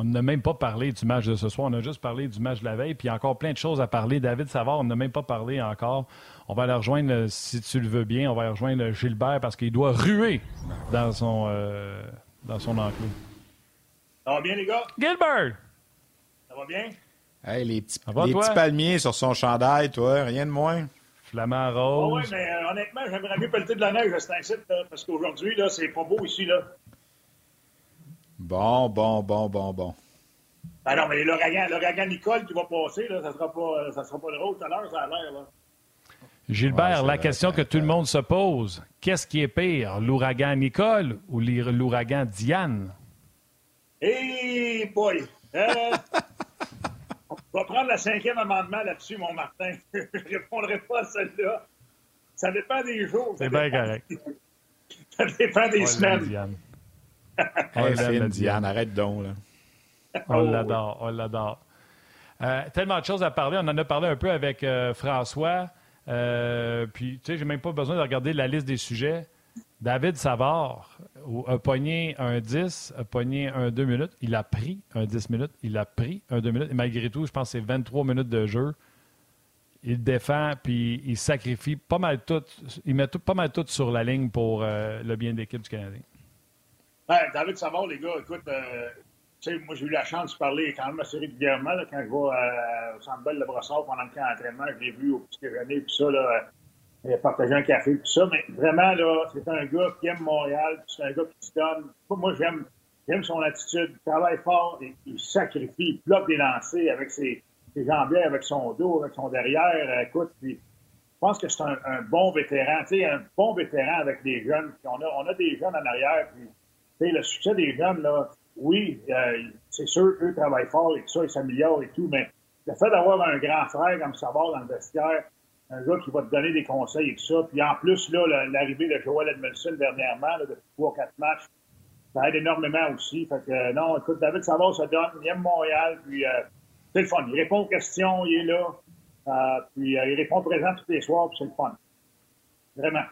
On n'a même pas parlé du match de ce soir. On a juste parlé du match de la veille. Puis il y a encore plein de choses à parler. David Savard, on n'a même pas parlé encore. On va aller rejoindre, euh, si tu le veux bien, on va aller rejoindre Gilbert parce qu'il doit ruer dans son, euh, dans son enclos. Ça va bien, les gars? Gilbert! Ça va bien? Hey, les petits, les petits palmiers sur son chandail, toi, rien de moins. Flamand Oh, rose. oui, mais euh, honnêtement, j'aimerais mieux pelleter de la neige à cet incite, là, parce qu'aujourd'hui, là, c'est pas beau ici, là. Bon, bon, bon, bon, bon. Ben non, mais l'ouragan, l'ouragan Nicole qui va passer, là, ça sera pas, euh, ça sera pas drôle tout à l'heure, ça a l'air, là. Gilbert, Ouais, la vrai, question que tout le monde se pose, qu'est-ce qui est pire, l'ouragan Nicole ou l'ouragan Diane? Hey boy! Euh, *laughs* on va prendre le cinquième amendement là-dessus, mon Martin. *laughs* Je ne répondrai pas à celle-là. Ça dépend des jours. C'est bien correct. *laughs* Ça dépend des On semaines. Diane. *laughs* Hey, l'aime, Diane, arrête donc, là. On Oh, l'adore, on l'adore. Euh, tellement de choses à parler. On en a parlé un peu avec euh, François. Euh, puis, tu sais, j'ai même pas besoin de regarder la liste des sujets. David Savard a pogné un 10, a pogné un 2 minutes. Il a pris un 10 minutes. Il a pris un 2 minutes. Et malgré tout, je pense que c'est 23 minutes de jeu. Il défend, puis il sacrifie pas mal tout. Il met tout- pas mal tout sur la ligne pour euh, le bien de l'équipe du Canadien. David Savard, les gars, écoute, euh, moi, j'ai eu la chance de parler quand même assez régulièrement, quand je vais euh, au de Brossard pendant le camp d'entraînement, je l'ai vu au petit déjeuner, puis ça, là, partager un café, puis ça, mais vraiment, là, c'est un gars qui aime Montréal, c'est un gars qui se donne. Moi, j'aime, j'aime son attitude, il travaille fort, il sacrifie, il bloque des lancers avec ses, ses jambières, avec son dos, avec son derrière, euh, écoute, puis je pense que c'est un, un bon vétéran, tu sais, un bon vétéran avec des jeunes, puis on a, on a des jeunes en arrière, puis tu sais, le succès des jeunes, là, oui, euh, c'est sûr, eux travaillent fort et tout ça, ils s'améliorent et tout, mais le fait d'avoir un grand frère comme Savard dans le vestiaire, un gars qui va te donner des conseils et tout ça, puis en plus, là, la- l'arrivée de Joel Edmondson dernièrement, là, depuis trois, quatre matchs, ça aide énormément aussi. Fait que, euh, non, écoute, David Savard se donne, il aime Montréal, puis euh, c'est le fun. Il répond aux questions, il est là, euh, puis euh, il répond présent tous les soirs, puis c'est le fun. Vraiment.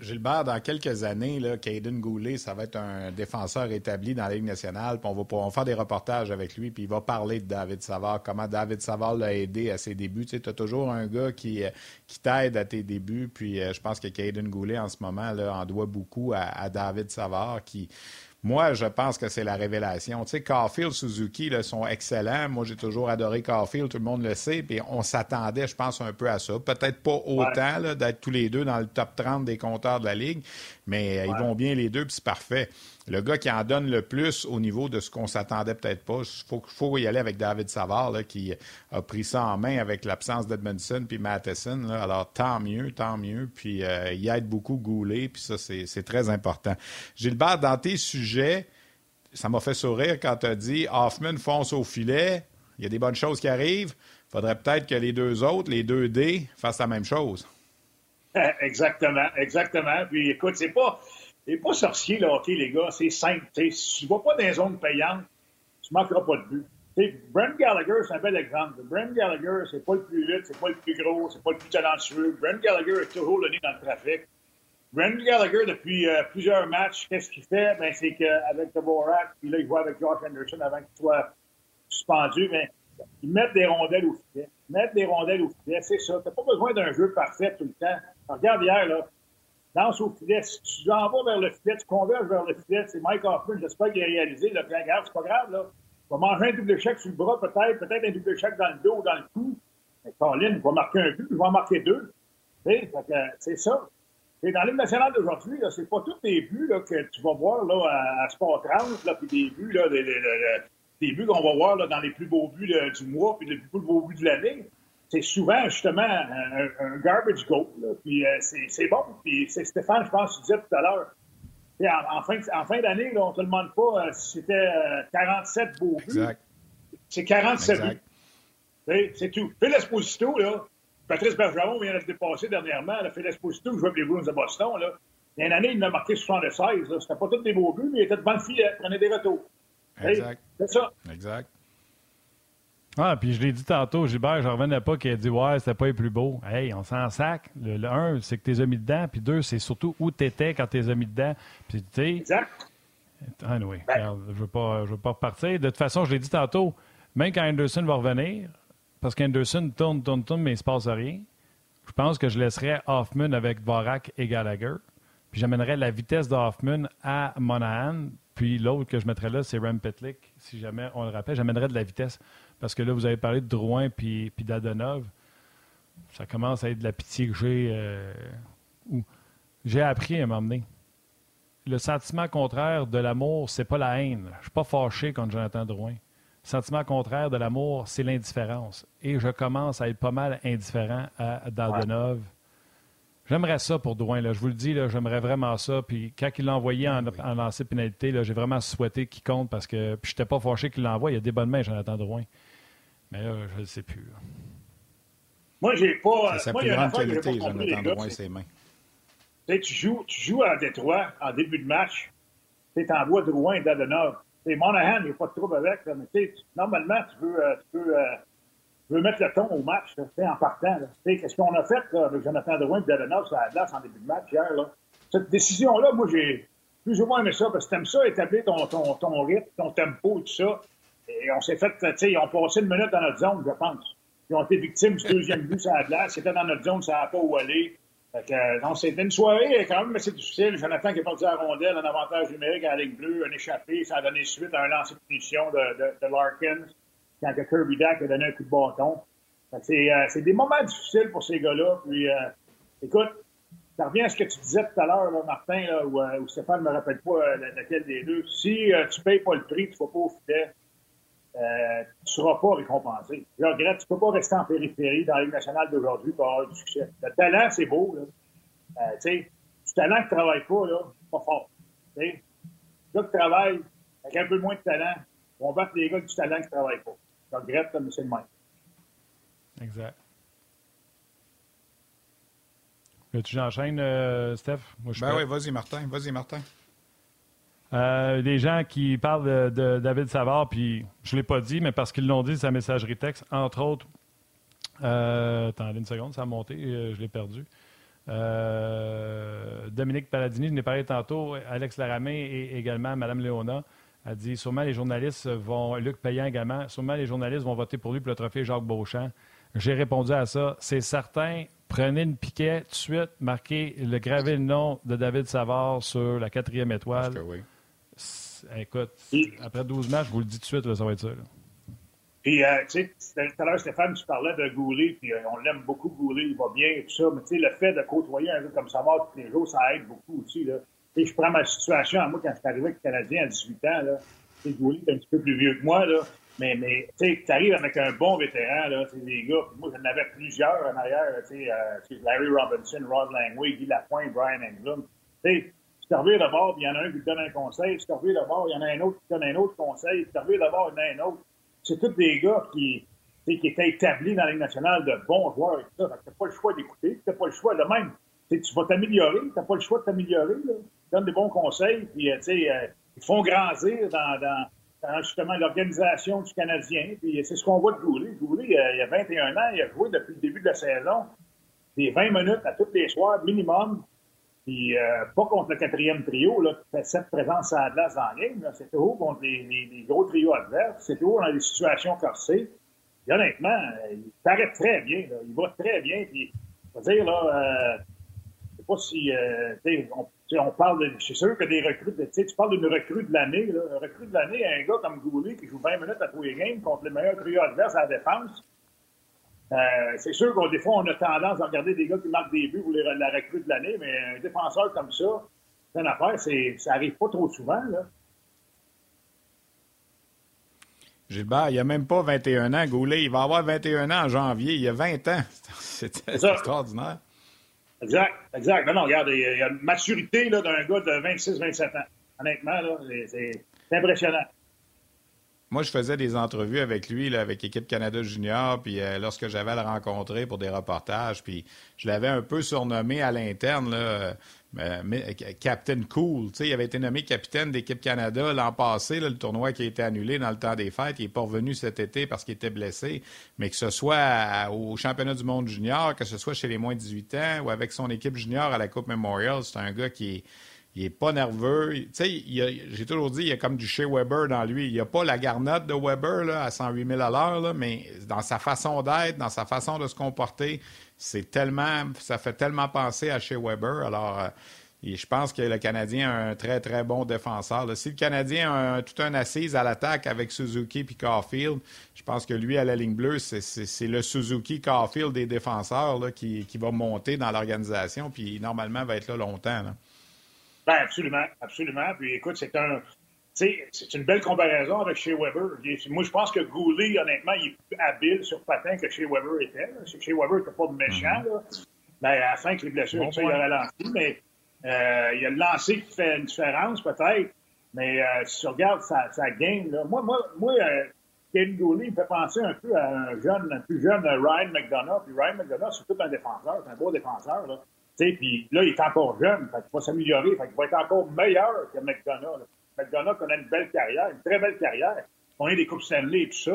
Gilbert, dans quelques années, là, Caden Goulet, ça va être un défenseur établi dans la Ligue nationale. Puis on va pouvoir faire des reportages avec lui, puis il va parler de David Savard, comment David Savard l'a aidé à ses débuts. Tu sais, as toujours un gars qui, euh, qui t'aide à tes débuts. Puis euh, je pense que Caden Goulet, en ce moment, là, en doit beaucoup à, à David Savard, qui, moi, je pense que c'est la révélation. Tu sais, Caulfield, Suzuki là, sont excellents. Moi, j'ai toujours adoré Caulfield, tout le monde le sait. Puis on s'attendait, je pense, un peu à ça. Peut-être pas autant là, d'être tous les deux dans le top 30 des compteurs de la Ligue, mais euh, ils vont bien les deux, puis c'est parfait. Le gars qui en donne le plus au niveau de ce qu'on s'attendait peut-être pas, il faut, y aller avec David Savard, qui a pris ça en main avec l'absence d'Edmondson puis Matheson. Alors, tant mieux, tant mieux. Puis, euh, il aide beaucoup Goulet, puis ça, c'est très important. Gilbert, dans tes sujets, ça m'a fait sourire quand tu as dit Hoffman fonce au filet, il y a des bonnes choses qui arrivent. Il faudrait peut-être que les deux autres, les deux D, fassent la même chose. Exactement, exactement. Puis écoute, c'est pas, c'est pas sorcier le hockey, les gars. C'est simple. Si tu vas pas dans les zones payantes, tu manqueras pas de but. Brent Gallagher, c'est un bel exemple. Brent Gallagher, c'est pas le plus vite, c'est pas le plus gros, c'est pas le plus talentueux. Brent Gallagher est toujours le nez dans le trafic. Brent Gallagher, depuis euh, plusieurs matchs, qu'est-ce qu'il fait? Ben, c'est qu'avec Dvorak, puis là, il joue avec Josh Anderson avant qu'il soit suspendu, mais ils mettent des rondelles au filet. Ils mettent des rondelles au filet, c'est ça. T'as pas besoin d'un jeu parfait tout le temps. Regarde hier, là. Lance au filet. Si tu en vas vers le filet, tu converges vers le filet. C'est Mike Hoffman, j'espère qu'il a réalisé. Regarde, c'est pas grave, là. Il va manger un double échec sur le bras, peut-être, peut-être un double échec dans le dos dans le cou. Mais Colin, il va marquer un but, il va en marquer deux. Que, c'est ça. Et dans Ligue nationale d'aujourd'hui, c'est pas tous les buts que tu vas voir là, à, à Sport 30, là, puis des buts, là, des, buts qu'on va voir là, dans les plus beaux buts du mois, puis les plus beaux buts de l'année. C'est souvent justement un, un garbage goal. Là, puis euh, c'est c'est bon. Puis c'est Stéphane, je pense, tu disais tout à l'heure. En, en fin, en fin d'année, on te demande pas euh, si c'était euh, 47 beaux buts. Exact. C'est 47 Exact. buts. C'est tout. Phil Esposito, là, Patrice Bergeron vient de se dépasser dernièrement. Là, Phil Esposito, qui joue avec les Bruins de Boston. Là. Il y a une année, il a marqué 76. là. C'était pas tous des beaux buts, mais il était devant le filet, il prenait des retours. C'est ça. Exact. Ah, puis je l'ai dit tantôt, Gilbert, je revenais pas qu'il a dit Ouais, c'était pas les plus beau. Hey, on s'en sac. Le, le un, c'est que t'es mis dedans, puis deux, c'est surtout où t'étais quand t'es mis dedans. Puis tu sais, Exact. ah, oui, regarde, je veux pas, je veux pas repartir. De toute façon, je l'ai dit tantôt, même quand Anderson va revenir, parce qu'Anderson tourne, tourne, tourne, mais il se passe rien. Je pense que je laisserais Hoffman avec Vorak et Gallagher. Puis j'amènerais la vitesse de Hoffman à Monahan. Puis l'autre que je mettrais là, c'est Rem Petlik, si jamais on le rappelle. J'amènerais de la vitesse. Parce que là, vous avez parlé de Drouin puis, puis d'Adonov. ça commence à être de la pitié que j'ai. Euh, j'ai appris à m'emmener. Le sentiment contraire de l'amour, c'est pas la haine. Je suis pas fâché contre Jonathan Drouin. Le sentiment contraire de l'amour, c'est l'indifférence. Et je commence à être pas mal indifférent à Dardenov. J'aimerais ça pour Drouin. Là. Je vous le dis, j'aimerais vraiment ça. Puis quand il l'a envoyé en, en lancer pénalité, j'ai vraiment souhaité qu'il compte parce que je n'étais pas fâché qu'il l'envoie. Il y a des bonnes mains, Jonathan Drouin. Mais là, je ne sais plus. Moi, j'ai pas. C'est sa moi, plus grande qualité, Jonathan Drouin, ses mains. Tu joues, tu joues à Détroit en début de match. Tu envoies Drouin et Dadenov. Monahan, il n'y a pas de trouble avec. Là, mais normalement, tu veux, euh, tu euh, tu veux mettre le ton au match en partant. Qu'est-ce qu'on a fait là, avec Jonathan Drouin et Dadenov sur la glace en début de match hier? Là? Cette décision-là, moi, j'ai plus ou moins aimé ça parce que t'aimes ça, établir ton, ton, ton rythme, ton tempo, tout ça. Et on s'est fait, tu sais, ils ont passé une minute dans notre zone, je pense. Ils ont été victimes du deuxième but sur la glace. C'était dans notre zone, ça n'a pas où aller. Fait donc, c'était une soirée quand même assez difficile. Jonathan qui est parti à la rondelle, un avantage numérique à la ligne bleue, un échappé. Ça a donné suite à un lancer de punition de, de, Larkins quand Kirby Dack a donné un coup de bâton. C'est euh, des moments difficiles pour ces gars-là. Puis, euh, écoute, ça revient à ce que tu disais tout à l'heure, Martin, là, ou, euh, Stéphane ne me rappelle pas euh, laquelle des deux. Si tu payes pas le prix, tu ne vas pas au filet, tu ne seras pas récompensé. Je regrette, tu ne peux pas rester en périphérie dans la Ligue nationale d'aujourd'hui pour avoir du succès. Le talent, c'est beau. Là. Euh, tu sais, du talent qui ne travaille pas, là, pas fort. Tu sais, gars qui travaille avec un peu moins de talent, on battre les gars du talent qui ne travaillent pas. Je regrette, mais c'est le même. Exact. Veux-tu j'enchaîne, euh, Steph? Moi, je ben oui, vas-y, Martin. Vas-y, Martin. Euh, des gens qui parlent de, David Savard, puis je ne l'ai pas dit, mais parce qu'ils l'ont dit, sa messagerie texte, entre autres. Euh, attendez une seconde, ça a monté, euh, je l'ai perdu. Euh, Dominique Paladini, je n'ai parlé tantôt, Alex Laramé et également Mme Léona a dit sûrement les journalistes vont, Luc Payan également, sûrement les journalistes vont voter pour lui pour le trophée Jacques Beauchamp. J'ai répondu à ça. C'est certain. Prenez une piquet tout de suite, marquez le gravez le nom de David Savard sur la quatrième étoile. Écoute, après 12 matchs, je vous le dis tout de suite, ça va être ça. Puis, euh, tu sais, tout à l'heure, Stéphane, tu parlais de Goulet, puis euh, on l'aime beaucoup, Goulet, il va bien et tout ça, mais tu sais, le fait de côtoyer un gars comme Savard tous les jours, ça aide beaucoup aussi, là. Tu sais, je prends ma situation à moi quand je suis arrivé avec le Canadien à 18 ans, là. Tu sais, Goulet est un petit peu plus vieux que moi, là. Mais, mais tu sais, tu arrives avec un bon vétéran, là, tu sais, gars, moi, j'en avais plusieurs en arrière, tu sais, euh, Larry Robinson, Rod Langway, Guy Lapointe, Brian Englund. Tu sais, tu te d'abord, il y en a un qui te donne un conseil, tu te d'abord, il y en a un autre qui donne un autre conseil, tu te d'abord, il y en a un autre c'est tous des gars qui, qui étaient établis dans la nationale de bons joueurs et tout ça. Tu n'as pas le choix d'écouter, tu n'as pas le choix de même. tu vas t'améliorer, tu n'as pas le choix de t'améliorer. Ils donnent des bons conseils, puis euh, euh, ils font grandir dans, dans, justement l'organisation du Canadien. Puis c'est ce qu'on voit de Goulet. Goulet, euh, il y a 21 ans, il a joué depuis le début de la saison des 20 minutes à tous les soirs minimum. Puis euh, pas contre le quatrième trio, là, qui fait sept présences à la glace dans la ligne. C'est toujours contre les, gros trios adverses. C'est toujours dans des situations corsées. Et honnêtement, euh, il paraît très bien. Il va très bien. Puis, je veux dire, là, euh, sais pas si, euh, on, on parle de, je suis sûr que des recrues, tu parles d'une recrue de l'année. Une recrue de l'année, un gars comme Goulet qui joue 20 minutes à tous les games contre les meilleurs trios adverses à la défense. Euh, c'est sûr qu'on des fois, on a tendance à regarder des gars qui marquent des buts pour les, la recrue de l'année, mais un défenseur comme ça, c'est une affaire, c'est, ça arrive pas trop souvent. Là. Gilbert, il n'y a même pas 21 ans, Goulet. Il va avoir 21 ans en janvier. Il y a 20 ans. *laughs* C'est extraordinaire. Exact, exact. Non, non, regarde, il y a une maturité là, d'un gars de 26-27 ans. Honnêtement, là, c'est impressionnant. Moi, je faisais des entrevues avec lui, avec l'équipe Canada Junior, puis euh, lorsque j'avais à le rencontrer pour des reportages, puis je l'avais un peu surnommé à l'interne, là, euh, Captain Cool. il avait été nommé capitaine d'équipe Canada l'an passé, le tournoi qui a été annulé dans le temps des fêtes. Il n'est pas revenu cet été parce qu'il était blessé. Mais que ce soit au championnat du monde junior, que ce soit chez les moins de 18 ans ou avec son équipe junior à la Coupe Memorial, c'est un gars qui est il est pas nerveux. Tu sais, j'ai toujours dit, il y a comme du chez Weber dans lui. Il n'y a pas la garnotte de Weber là, à 108 000 à l'heure, mais dans sa façon d'être, dans sa façon de se comporter, c'est tellement, ça fait tellement penser à chez Weber. Alors, euh, je pense que le Canadien a un très, très bon défenseur. Si le Canadien a tout un assise à l'attaque avec Suzuki et Caulfield, je pense que lui, à la ligne bleue, c'est le Suzuki Caulfield des défenseurs là, qui, qui, va monter dans l'organisation, puis normalement va être là longtemps. Ben, absolument, absolument. Puis écoute, c'est un. C'est une belle comparaison avec Shea Weber. Moi, je pense que Goulet, honnêtement, il est plus habile sur patin que Shea Weber était. Shea Weber n'était pas méchant. Mm-hmm. là. Ben, à la fin, avec les blessures, bon il a ralenti. Mais euh, il y a le lancer qui fait une différence, peut-être. Mais euh, si tu regardes sa, sa game, là, moi, moi, moi euh, Ken Goulet me fait penser un peu à un jeune, un plus jeune Ryan McDonough. Puis Ryan McDonough, c'est tout un défenseur, c'est un beau défenseur. Là. Puis là, il est encore jeune, il va s'améliorer, il va être encore meilleur que McDonough. McDonough connaît une belle carrière, une très belle carrière. On a des Coupes Stanley et tout ça.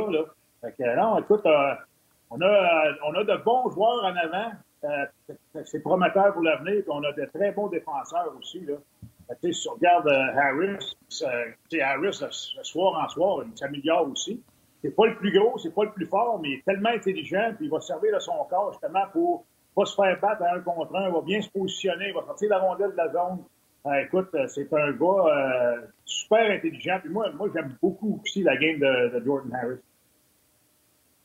Fait que, non, écoute, euh, on, a, euh, on a de bons joueurs en avant. Euh, c'est prometteur pour l'avenir. On a de très bons défenseurs aussi. Si on regarde Harris, Harris, le, soir en soir, il s'améliore aussi. C'est pas le plus gros, c'est pas le plus fort, mais il est tellement intelligent, puis il va servir de son corps justement pour pas se faire battre à un contre un, va bien se positionner, va sortir la rondelle de la zone. Euh, écoute, euh, c'est un gars euh, super intelligent. Puis moi, moi j'aime beaucoup aussi la game de, de Jordan Harris.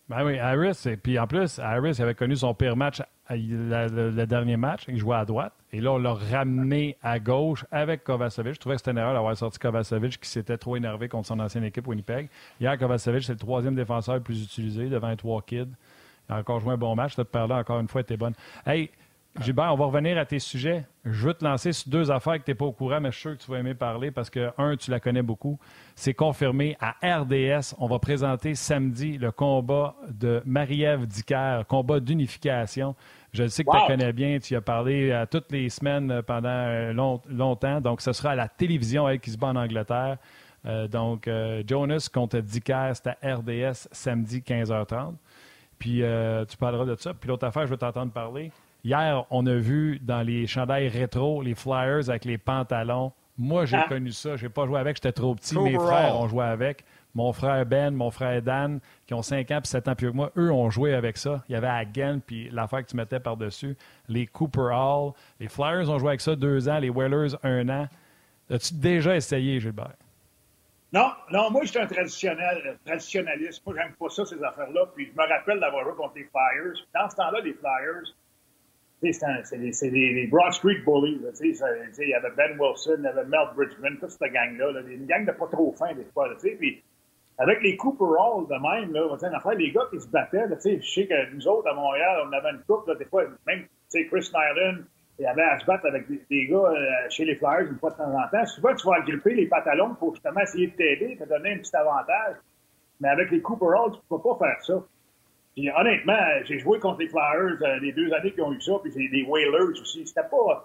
Ben oui, Harris, et puis en plus, Harris avait connu son pire match le, dernier match, il jouait à droite. Et là, on l'a ramené à gauche avec Kovacevic. Je trouvais que c'était une erreur d'avoir sorti Kovacevic qui s'était trop énervé contre son ancienne équipe Winnipeg. Hier, Kovacevic, c'est le troisième défenseur le plus utilisé devant trois kids. Il a encore joué un bon match. Cette paire-là, encore une fois, était bonne. Hey, Gilbert, on va revenir à tes sujets. Je veux te lancer sur deux affaires que tu n'es pas au courant, mais je suis sûr que tu vas aimer parler parce que, un, tu la connais beaucoup. C'est confirmé à RDS. On va présenter samedi le combat de Marie-Ève Dicker, combat d'unification. Je sais que tu la connais bien. Tu y as parlé à toutes les semaines pendant euh, longtemps. Donc, ce sera à la télévision, elle qui se bat en Angleterre. Euh, donc, euh, Jonas contre Dicker, c'est à RDS samedi 15h30. Puis euh, tu parleras de ça. Puis l'autre affaire, je veux t'entendre parler. Hier, on a vu dans les chandails rétro, les Flyers avec les pantalons. Moi, j'ai ah. connu ça. Je n'ai pas joué avec, j'étais trop petit. Mes frères ont joué avec. Mon frère Ben, mon frère Dan, qui ont 5 ans puis 7 ans plus que moi, eux ont joué avec ça. Il y avait Hagen, puis l'affaire que tu mettais par-dessus. Les Cooper Hall. Les Flyers ont joué avec ça deux ans. Les Whalers, un an. As-tu déjà essayé, Gilbert? Non, non, moi, je suis un traditionnel, euh, traditionnaliste. Moi, j'aime pas ça, ces affaires-là. Puis, je me rappelle d'avoir joué contre les Flyers. Dans ce temps-là, les Flyers, c'est des, Broad Street Bullies. Il y avait Ben Wilson, il y avait Mel Bridgman, toute cette gang-là. Là, une gang de pas trop fin, des fois. Puis, avec les Cooper Hall de même, là, une affaire, les gars qui se battaient, je sais que nous autres, à Montréal, on avait une coupe, là, des fois, même Chris Nyland, il avait à se battre avec des, gars euh, chez les Flyers une fois de temps en temps. Souvent, tu vas agripper les pantalons pour justement essayer de t'aider, te donner un petit avantage. Mais avec les Cooper Hall, tu peux pas faire ça. Puis honnêtement, j'ai joué contre les Flyers euh, les deux années qui ont eu ça, puis c'est des Whalers aussi. C'était pas.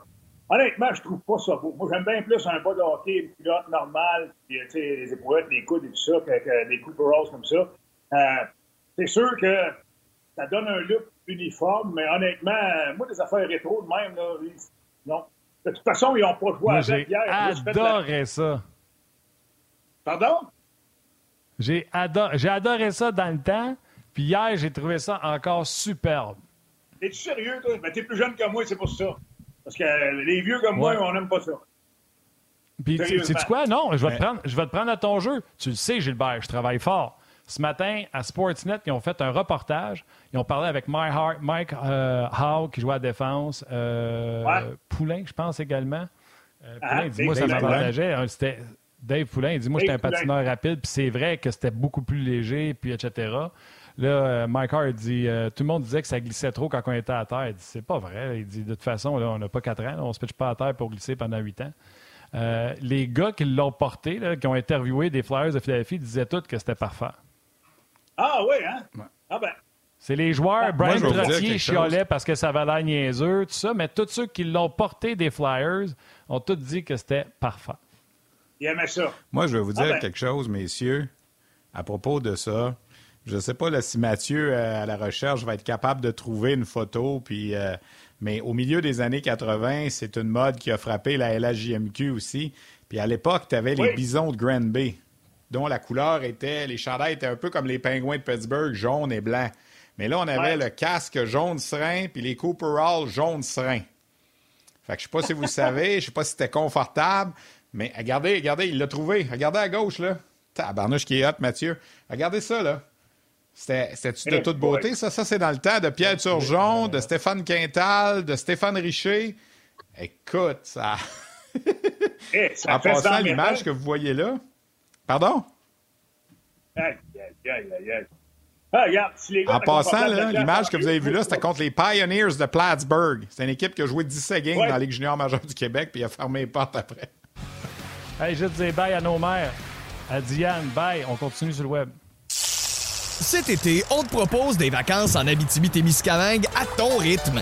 Honnêtement, je trouve pas ça beau. Moi, j'aime bien plus un bas de une culotte normale, puis tu sais, les épaulettes, les coudes et tout ça, que, des Cooper Halls comme ça. Euh, c'est sûr que ça donne un look uniforme, mais honnêtement, moi, des affaires rétro de même, là, non. De toute façon, ils n'ont pas joué avec hier. J'ai adoré ça. Pardon? J'ai adoré, adoré ça dans le temps, puis hier, j'ai trouvé ça encore superbe. Es-tu sérieux, toi? Ben, t'es plus jeune que moi, c'est pour ça. Parce que les vieux comme moi, on n'aime pas ça. Puis, sais-tu quoi? Non, je vais, te prendre, je vais te prendre à ton jeu. Tu le sais, Gilbert, je travaille fort. Ce matin, à Sportsnet, ils ont fait un reportage. Ils ont parlé avec Mike euh, Howe, qui joue à la défense. Euh, Poulain, je pense également. Euh, ah, Poulain, il dit Moi, ça m'avantageait. C'était Dave Poulain, il dit Moi, j'étais un patineur rapide, puis c'est vrai que c'était beaucoup plus léger, puis etc. Là, Mike Hart dit Tout le monde disait que ça glissait trop quand on était à terre. Il dit C'est pas vrai. Il dit De toute façon, là, on n'a pas quatre ans, on ne se pitche pas à terre pour glisser pendant huit ans. les gars qui l'ont porté, qui ont interviewé des Flyers de Philadelphie, disaient tous que c'était parfait. Ah oui, hein? Ah ben. C'est les joueurs, Brian Trottier chiolait parce que ça avait l'air niaiseux, tout ça, mais tous ceux qui l'ont porté des Flyers ont tous dit que c'était parfait. Il aimait ça. Moi, je vais vous ah dire ben. quelque chose, messieurs, à propos de ça. Je ne sais pas si Mathieu, euh, à la recherche, va être capable de trouver une photo, puis, euh, mais au milieu des années 80, c'est une mode qui a frappé la LHJMQ aussi. Puis à l'époque, tu avais les bisons de Grand Bay dont la couleur était, les chandails étaient un peu comme les pingouins de Pittsburgh, jaune et blanc. Mais là, on avait le casque jaune serein puis les Cooper Hall jaune serein. Fait que je sais pas si vous le savez, je sais pas si c'était confortable, mais regardez, regardez, il l'a trouvé. Regardez à gauche, là. Tabarnouche qui est hot, Mathieu. Regardez ça, là. C'était-tu de toute beauté, ça? Ça, c'est dans le temps de Pierre Turgeon, de Stéphane Quintal, de Stéphane Richer. Écoute, ça... *laughs* Eh, en passant l'image que vous voyez là. Pardon? Aïe, aïe, aïe, aïe, aïe. Ah, regarde, si les gars En passant, l'image que vous avez vue là, c'était contre les Pioneers de Plattsburgh. C'est une équipe qui a joué 17 games Ouais. dans la Ligue junior majeure du Québec, puis il a fermé les portes après. Hey, je dis bye à nos mères. À Diane, bye. On continue sur le web. Cet été, on te propose des vacances en Abitibi-Témiscamingue à ton rythme.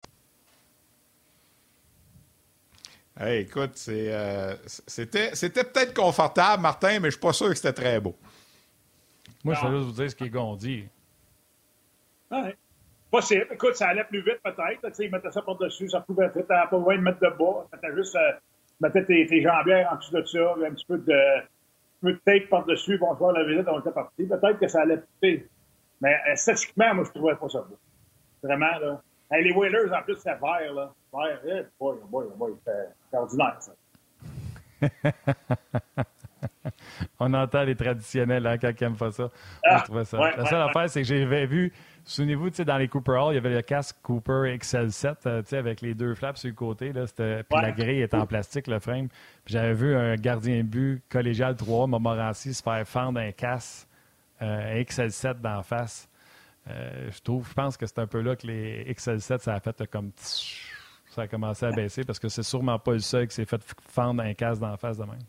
Hey, écoute, c'est, euh, c'était, peut-être confortable, Martin, mais je suis pas sûr que c'était très beau. Moi, je vais juste vous dire ce qui est gondi. Ouais. Possible. Écoute, ça allait plus vite peut-être. Tu sais, ils mettaient ça par-dessus. Ça pouvait être pas besoin de mettre de bas. C'était juste, euh, tu mettais tes, tes jambières en dessous de ça, un petit peu de, un peu de tape par-dessus. Bonsoir la visite, on était parti. Peut-être que ça allait plus Mais euh, esthétiquement, moi, je trouvais pas ça beau. Vraiment, là. Hey, les Whalers, en plus, c'était vert, là. Boy, oh boy, oh boy, c'était c'était ordinaire, ça. *laughs* On entend les traditionnels hein, quand ils n'aiment pas ça. Ah, ça. ouais, la seule ouais. affaire, c'est que j'avais vu, souvenez-vous, tu sais, dans les Cooper Hall, il y avait le casque Cooper XL7, euh, avec les deux flaps sur le côté. Là, puis la grille était en plastique, le frame. Puis j'avais vu un gardien de but collégial 3, Montmorency, se faire fendre un casque euh, un XL7 d'en face. Euh, je trouve, je pense que c'est un peu là que les XL7, ça a fait comme... tch, Ça a commencé à baisser parce que c'est sûrement pas le seul qui s'est fait fendre un casque d'en face de même.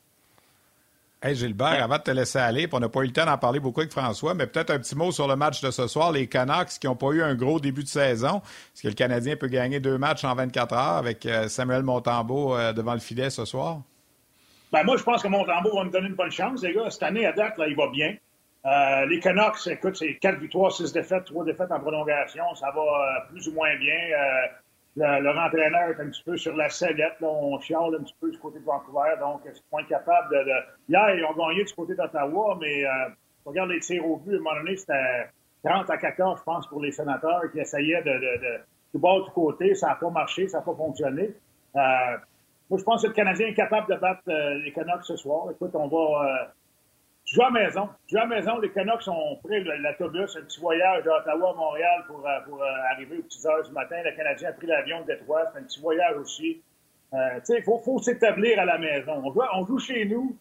Hey Gilbert, avant de te laisser aller, puis on n'a pas eu le temps d'en parler beaucoup avec François, mais peut-être un petit mot sur le match de ce soir, les Canucks qui n'ont pas eu un gros début de saison. Est-ce que le Canadien peut gagner deux matchs en 24 heures avec euh, Samuel Montembeau euh, devant le filet ce soir? Ben, moi, je pense que Montembeau va nous donner une bonne chance, les gars. Cette année, à date, là, il va bien. Euh, les Canucks, écoute, c'est 4 victoires, 6 défaites, 3 défaites en prolongation. Ça va euh, plus ou moins bien. Euh, le- leur entraîneur est un petit peu sur la sellette. Là. On chiale un petit peu du côté de Vancouver. Donc, ils sont incapables de, de- Hier, ils ont gagné du côté d'Ottawa, mais euh, regarde les tirs au but. À un moment donné, c'était 30 à 14, je pense, pour les sénateurs qui essayaient de, de, de, bord du côté. Ça n'a pas marché, ça n'a pas fonctionné. Euh, moi, je pense que le Canadien est capable de battre euh, les Canucks ce soir. Écoute, on va... Tu joues à la maison. Tu joues à la maison. Les Canucks ont pris l'autobus, un petit voyage d'Ottawa à Montréal pour, euh, pour euh, arriver aux petites heures du matin. Le Canadien a pris l'avion de Détroit. C'est un petit voyage aussi. Euh, tu sais, il faut, faut s'établir à la maison. On joue, on joue chez nous.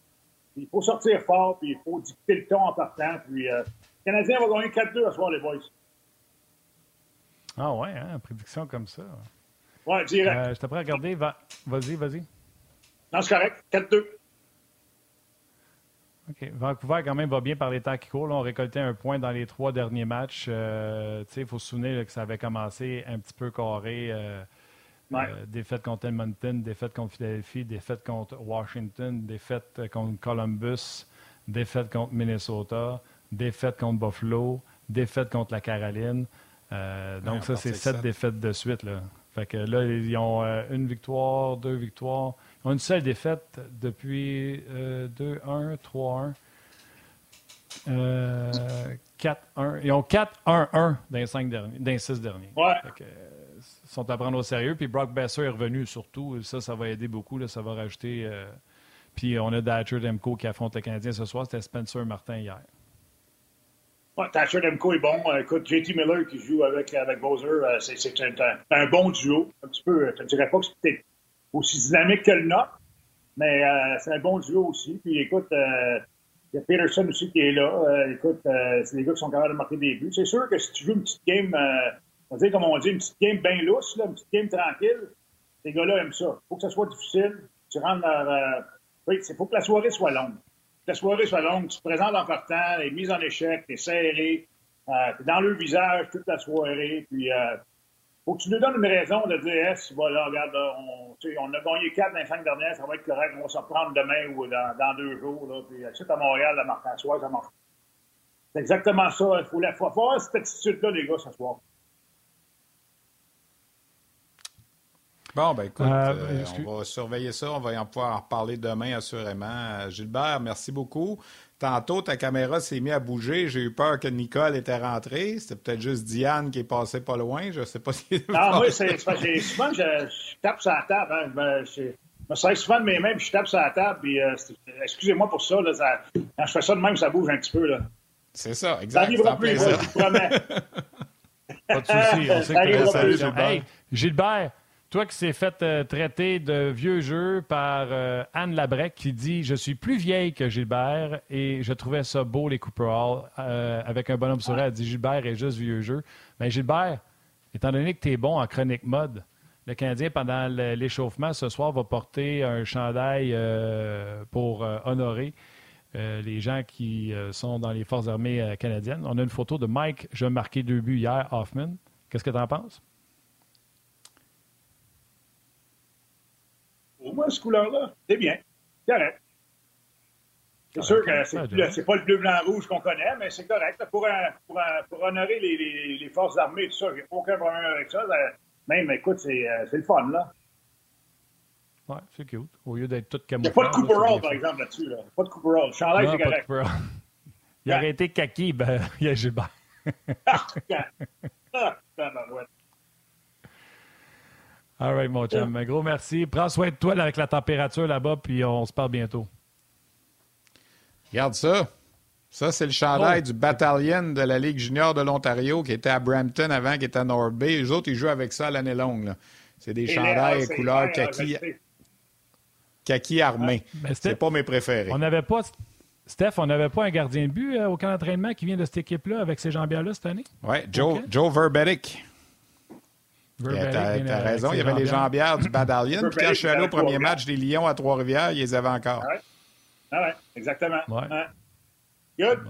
Il faut sortir fort, puis il faut dicter le ton en partant. Puis, euh, le Canadien va gagner 4-2 ce soir, les boys. Ah ouais, hein, prédiction comme ça. Ouais, direct. Euh, je t'apprends à regarder. Va- Vas-y, vas-y. Non, c'est correct. 4-2. Vancouver, quand même, va bien par les temps qui courent. Là, on récoltait un point dans les trois derniers matchs. Euh, il faut se souvenir là, que ça avait commencé un petit peu carré. euh, Ouais. euh, défaite contre Edmonton, défaite contre Philadelphie, défaite contre Washington, défaite euh, contre Columbus, défaite contre Minnesota, défaite contre Buffalo, défaite contre la Caroline. Donc, Ouais, ça, c'est sept. défaites de suite. Là. Fait que là, ils ont euh, une victoire, deux victoires. Ils ont une seule défaite depuis euh, 2-1, 3-1. Euh, 4-1. Ils ont 4-1-1 dans les, cinq derniers, dans les six derniers. Ouais. Que, euh, ils sont à prendre au sérieux. Puis Brock Besser est revenu surtout. Ça, ça va aider beaucoup. Là, ça va rajouter. euh, Puis on a Datcher Demko qui affronte le Canadien ce soir. C'était Spencer Martin hier. Ouais, Thatcher Demko est bon. Euh, écoute, JT Miller qui joue avec, avec Bowser, euh, c'est, un, un- bon duo. Un petit peu, je ne dirais pas que c'est aussi dynamique que le nôtre, mais euh, c'est un bon duo aussi. Puis écoute, il y a Peterson aussi qui est là. Écoute, c'est des gars qui sont capables de marquer des buts. C'est sûr que si tu joues une petite game, on va dire comme on dit, une petite game bien lousse, une petite game tranquille, ces gars-là aiment ça. Il faut que ça soit difficile. Tu rentres oui, il faut que la soirée soit longue la soirée soit longue, tu te présentes en partant, les mises en échec, t'es serré, euh, t'es dans le visage toute la soirée, puis euh, faut que tu nous donnes une raison de dire, yes, voilà, regarde, on, on a gagné quatre dans les cinq dernières, ça va être correct, on va se reprendre demain ou dans, deux jours. Là, puis, suite à Montréal, la Marc-François, ça marche. C'est exactement ça. Il faut, faut, faut avoir cette attitude-là, les gars, ce soir. Bon, ben écoute, euh, euh, on va surveiller ça. On va en pouvoir en reparler demain, assurément. Euh, Gilbert, merci beaucoup. Tantôt, ta caméra s'est mise à bouger. J'ai eu peur que Nicole était rentrée. C'était peut-être juste Diane qui est passée pas loin. Je ne sais pas *laughs* si. Non, moi, c'est souvent que je, je, tape sur la table. Hein. Je, me sers souvent de mes mains puis je tape sur la table. Puis, excusez-moi pour ça, là, ça, Quand je fais ça de même, ça bouge un petit peu. Là. C'est ça, exact. Ça n'arrivera plus, je promets. pas de souci. On *laughs* sait que Gilbert. Hey, Gilbert, toi qui s'est fait euh, traiter de vieux jeu par euh, Anne Labrec qui dit Je suis plus vieille que Gilbert et je trouvais ça beau, les Cooper Hall, euh, avec un bonhomme sourire. Elle dit Gilbert est juste vieux jeu. Mais Gilbert, étant donné que tu es bon en chronique mode, le Canadien, pendant l'échauffement ce soir, va porter un chandail pour honorer les gens qui sont dans les forces armées canadiennes. On a une photo de Mike, je marqué deux buts hier, Hoffman. Qu'est-ce que tu en penses? Au moins, ce couleur-là, c'est bien. Correct. C'est sûr que c'est pas le bleu, blanc, rouge qu'on connaît, mais c'est correct. Pour, pour, pour honorer les, les, les, forces armées, tout ça, j'ai aucun problème avec ça. Même, écoute, c'est euh, le fun, là. Ouais, c'est cute. Au lieu d'être tout camouflé. Il n'y a pas de Cooper Hall, par exemple, là-dessus. Là. Pas de Cooper Hall. Chandail, c'est correct. *laughs* Il aurait été kaki, ben, *laughs* il y a Gilbert. ah, *laughs* ah, All right, mon chum. Un gros merci. Prends soin de toi avec la température là-bas, puis on se parle bientôt. Regarde ça. Ça, c'est le chandail oh. du bataillon de la Ligue junior de l'Ontario qui était à Brampton avant, qui était à North Bay. Les autres, ils jouent avec ça l'année longue. C'est des chandails couleur kaki, kaki armé. Ben, c'est pas mes préférés. On n'avait pas... Steph, on n'avait pas un gardien de but euh, au camp d'entraînement qui vient de cette équipe-là avec ces jambières-là cette année? Oui, Joe, Joe Verbetic. T'as raison, il y avait les jambières du Badalion. Puis quand je suis allé au premier match des Lions à Trois-Rivières, ils les avaient encore. Ah ouais, ah ouais exactement. Ouais. Good.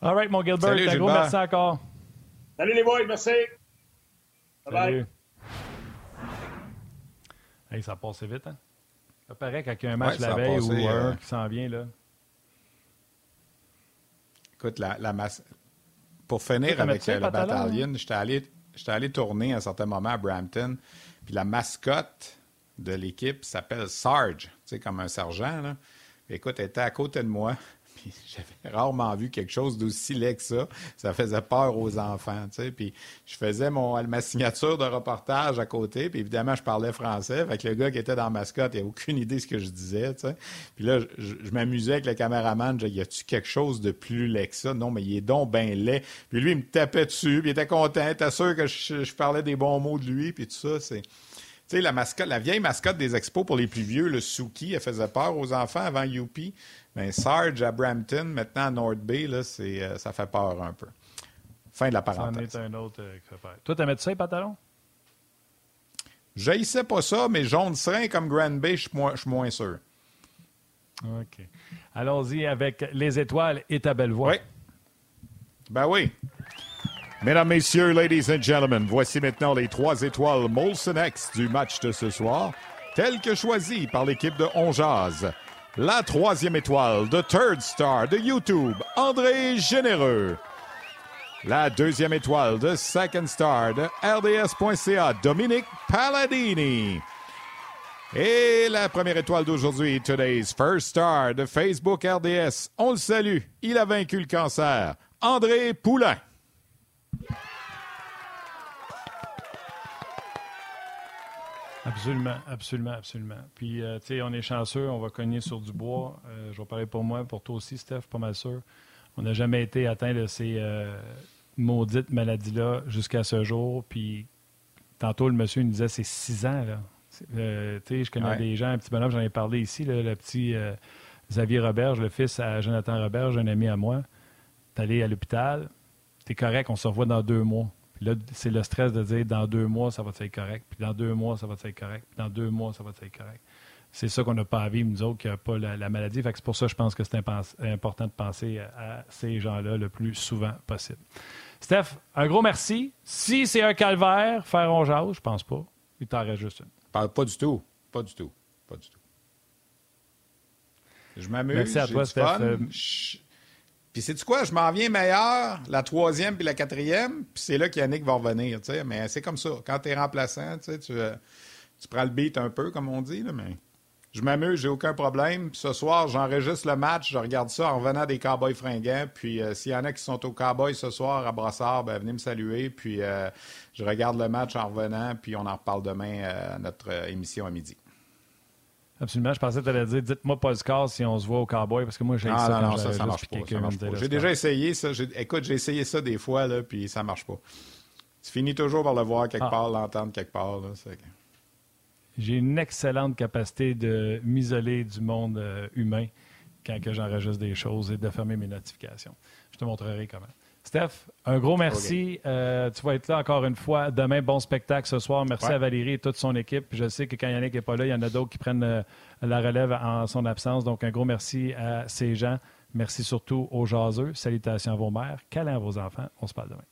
All right, mon Gilbert. un gros merci encore. Salut les boys, merci. Bye bye. Hey, ça passe vite, hein? Ça paraît qu'il y a un match la veille ou un euh, qui s'en vient, là. Écoute, la, la masse. Pour finir avec euh, le Battalion, j'étais allé j'étais allé tourner à un certain moment à Brampton, puis la mascotte de l'équipe s'appelle Sarge, tu sais, comme un sergent. Là. écoute, elle était à côté de moi. *laughs* J'avais rarement vu quelque chose d'aussi laid que ça. Ça faisait peur aux enfants. Puis je faisais mon, ma signature de reportage à côté. Puis évidemment, je parlais français. Avec le gars qui était dans mascotte, il n'avait aucune idée de ce que je disais. Puis là, je, m'amusais avec le caméraman. Je disais, y a-tu quelque chose de plus laid que ça? Non, mais il est donc bien laid. Puis lui, il me tapait dessus. Puis il était content. Il était sûr que je, parlais des bons mots de lui. Puis tout ça, c'est... Tu sais, la mascotte, la vieille mascotte des expos pour les plus vieux, le Suki, elle faisait peur aux enfants avant Youpi. Mais Sarge à Brampton, maintenant à North Bay, là, euh, ça fait peur un peu. Fin de la parenthèse. Ça en est un autre euh, Toi, t'aimais ça, les pantalons? sais pas ça, mais jaune serein comme Grand Bay, je suis moins, sûr. OK. Allons-y avec les étoiles et ta belle voix. Oui. Ben oui. Mesdames, Messieurs, Ladies and Gentlemen, voici maintenant les trois étoiles Molson X du match de ce soir, telles que choisies par l'équipe de Onjaz. La troisième étoile, The Third Star de YouTube, André Généreux. La deuxième étoile, The Second Star de RDS.ca, Dominique Palladini. Et la première étoile d'aujourd'hui, Today's First Star de Facebook RDS. On le salue, il a vaincu le cancer. André Poulain. Absolument, absolument, absolument. Puis, euh, tu sais, on est chanceux, on va cogner sur du bois. Euh, je vais parler pour moi, pour toi aussi, Steph, pas mal sûr. On n'a jamais été atteint de ces euh, maudites maladies-là jusqu'à ce jour. Puis, tantôt, le monsieur nous disait c'est six ans, là. tu sais, je connais des gens, un petit bonhomme, j'en ai parlé ici, le petit Xavier Roberge, le fils à Jonathan Roberge, un ami à moi. T'es allé à l'hôpital, t'es correct, on se revoit dans deux mois. Là, c'est le stress de dire dans deux mois, ça va être correct. Puis dans deux mois, ça va être correct. Puis dans deux mois, ça va être correct. C'est ça qu'on n'a pas à vivre, nous autres, qui n'ont pas la, maladie. Fait que c'est pour ça que je pense que c'est important de penser à ces gens-là le plus souvent possible. Steph, un gros merci. Si c'est un calvaire, faire on jase, je pense pas. Il t'en reste juste une. Pas, pas du tout. Pas du tout. Pas du tout. Je m'amuse. Merci à toi, Steph. Euh, Je- Puis c'est quoi? Je m'en viens meilleur, la troisième puis la quatrième, puis c'est là qu'Yannick va revenir, tu sais. Mais c'est comme ça. Quand tu es remplaçant, tu euh, tu prends le beat un peu, comme on dit, mais je m'amuse, j'ai aucun problème. Puis ce soir, j'enregistre le match, je regarde ça en revenant des Cowboys fringants. Puis euh, s'il y en a qui sont aux Cowboys ce soir à Brossard, ben, venez me saluer. Puis euh, je regarde le match en revenant, puis on en reparle demain à notre émission à midi. Absolument. Je pensais que tu allais dire dites-moi pas le score si on se voit au cowboy parce que moi j'ai Ah, ça non, non, ça, ça marche pas. J'ai déjà essayé ça. Écoute, j'ai essayé ça des fois, là, puis ça marche pas. Tu finis toujours par le voir quelque Ah. part, l'entendre quelque part. J'ai une excellente capacité de m'isoler du monde euh, humain quand j'enregistre des choses et de fermer mes notifications. Je te montrerai comment. Steph, un gros merci. Euh, tu vas être là encore une fois. Demain, bon spectacle ce soir. Merci Ouais. à Valérie et toute son équipe. Je sais que quand Yannick n'est pas là, il y en a d'autres qui prennent euh, la relève en son absence. Donc, un gros merci à ces gens. Merci surtout aux jaseux. Salutations à vos mères. Câlins à vos enfants. On se parle demain.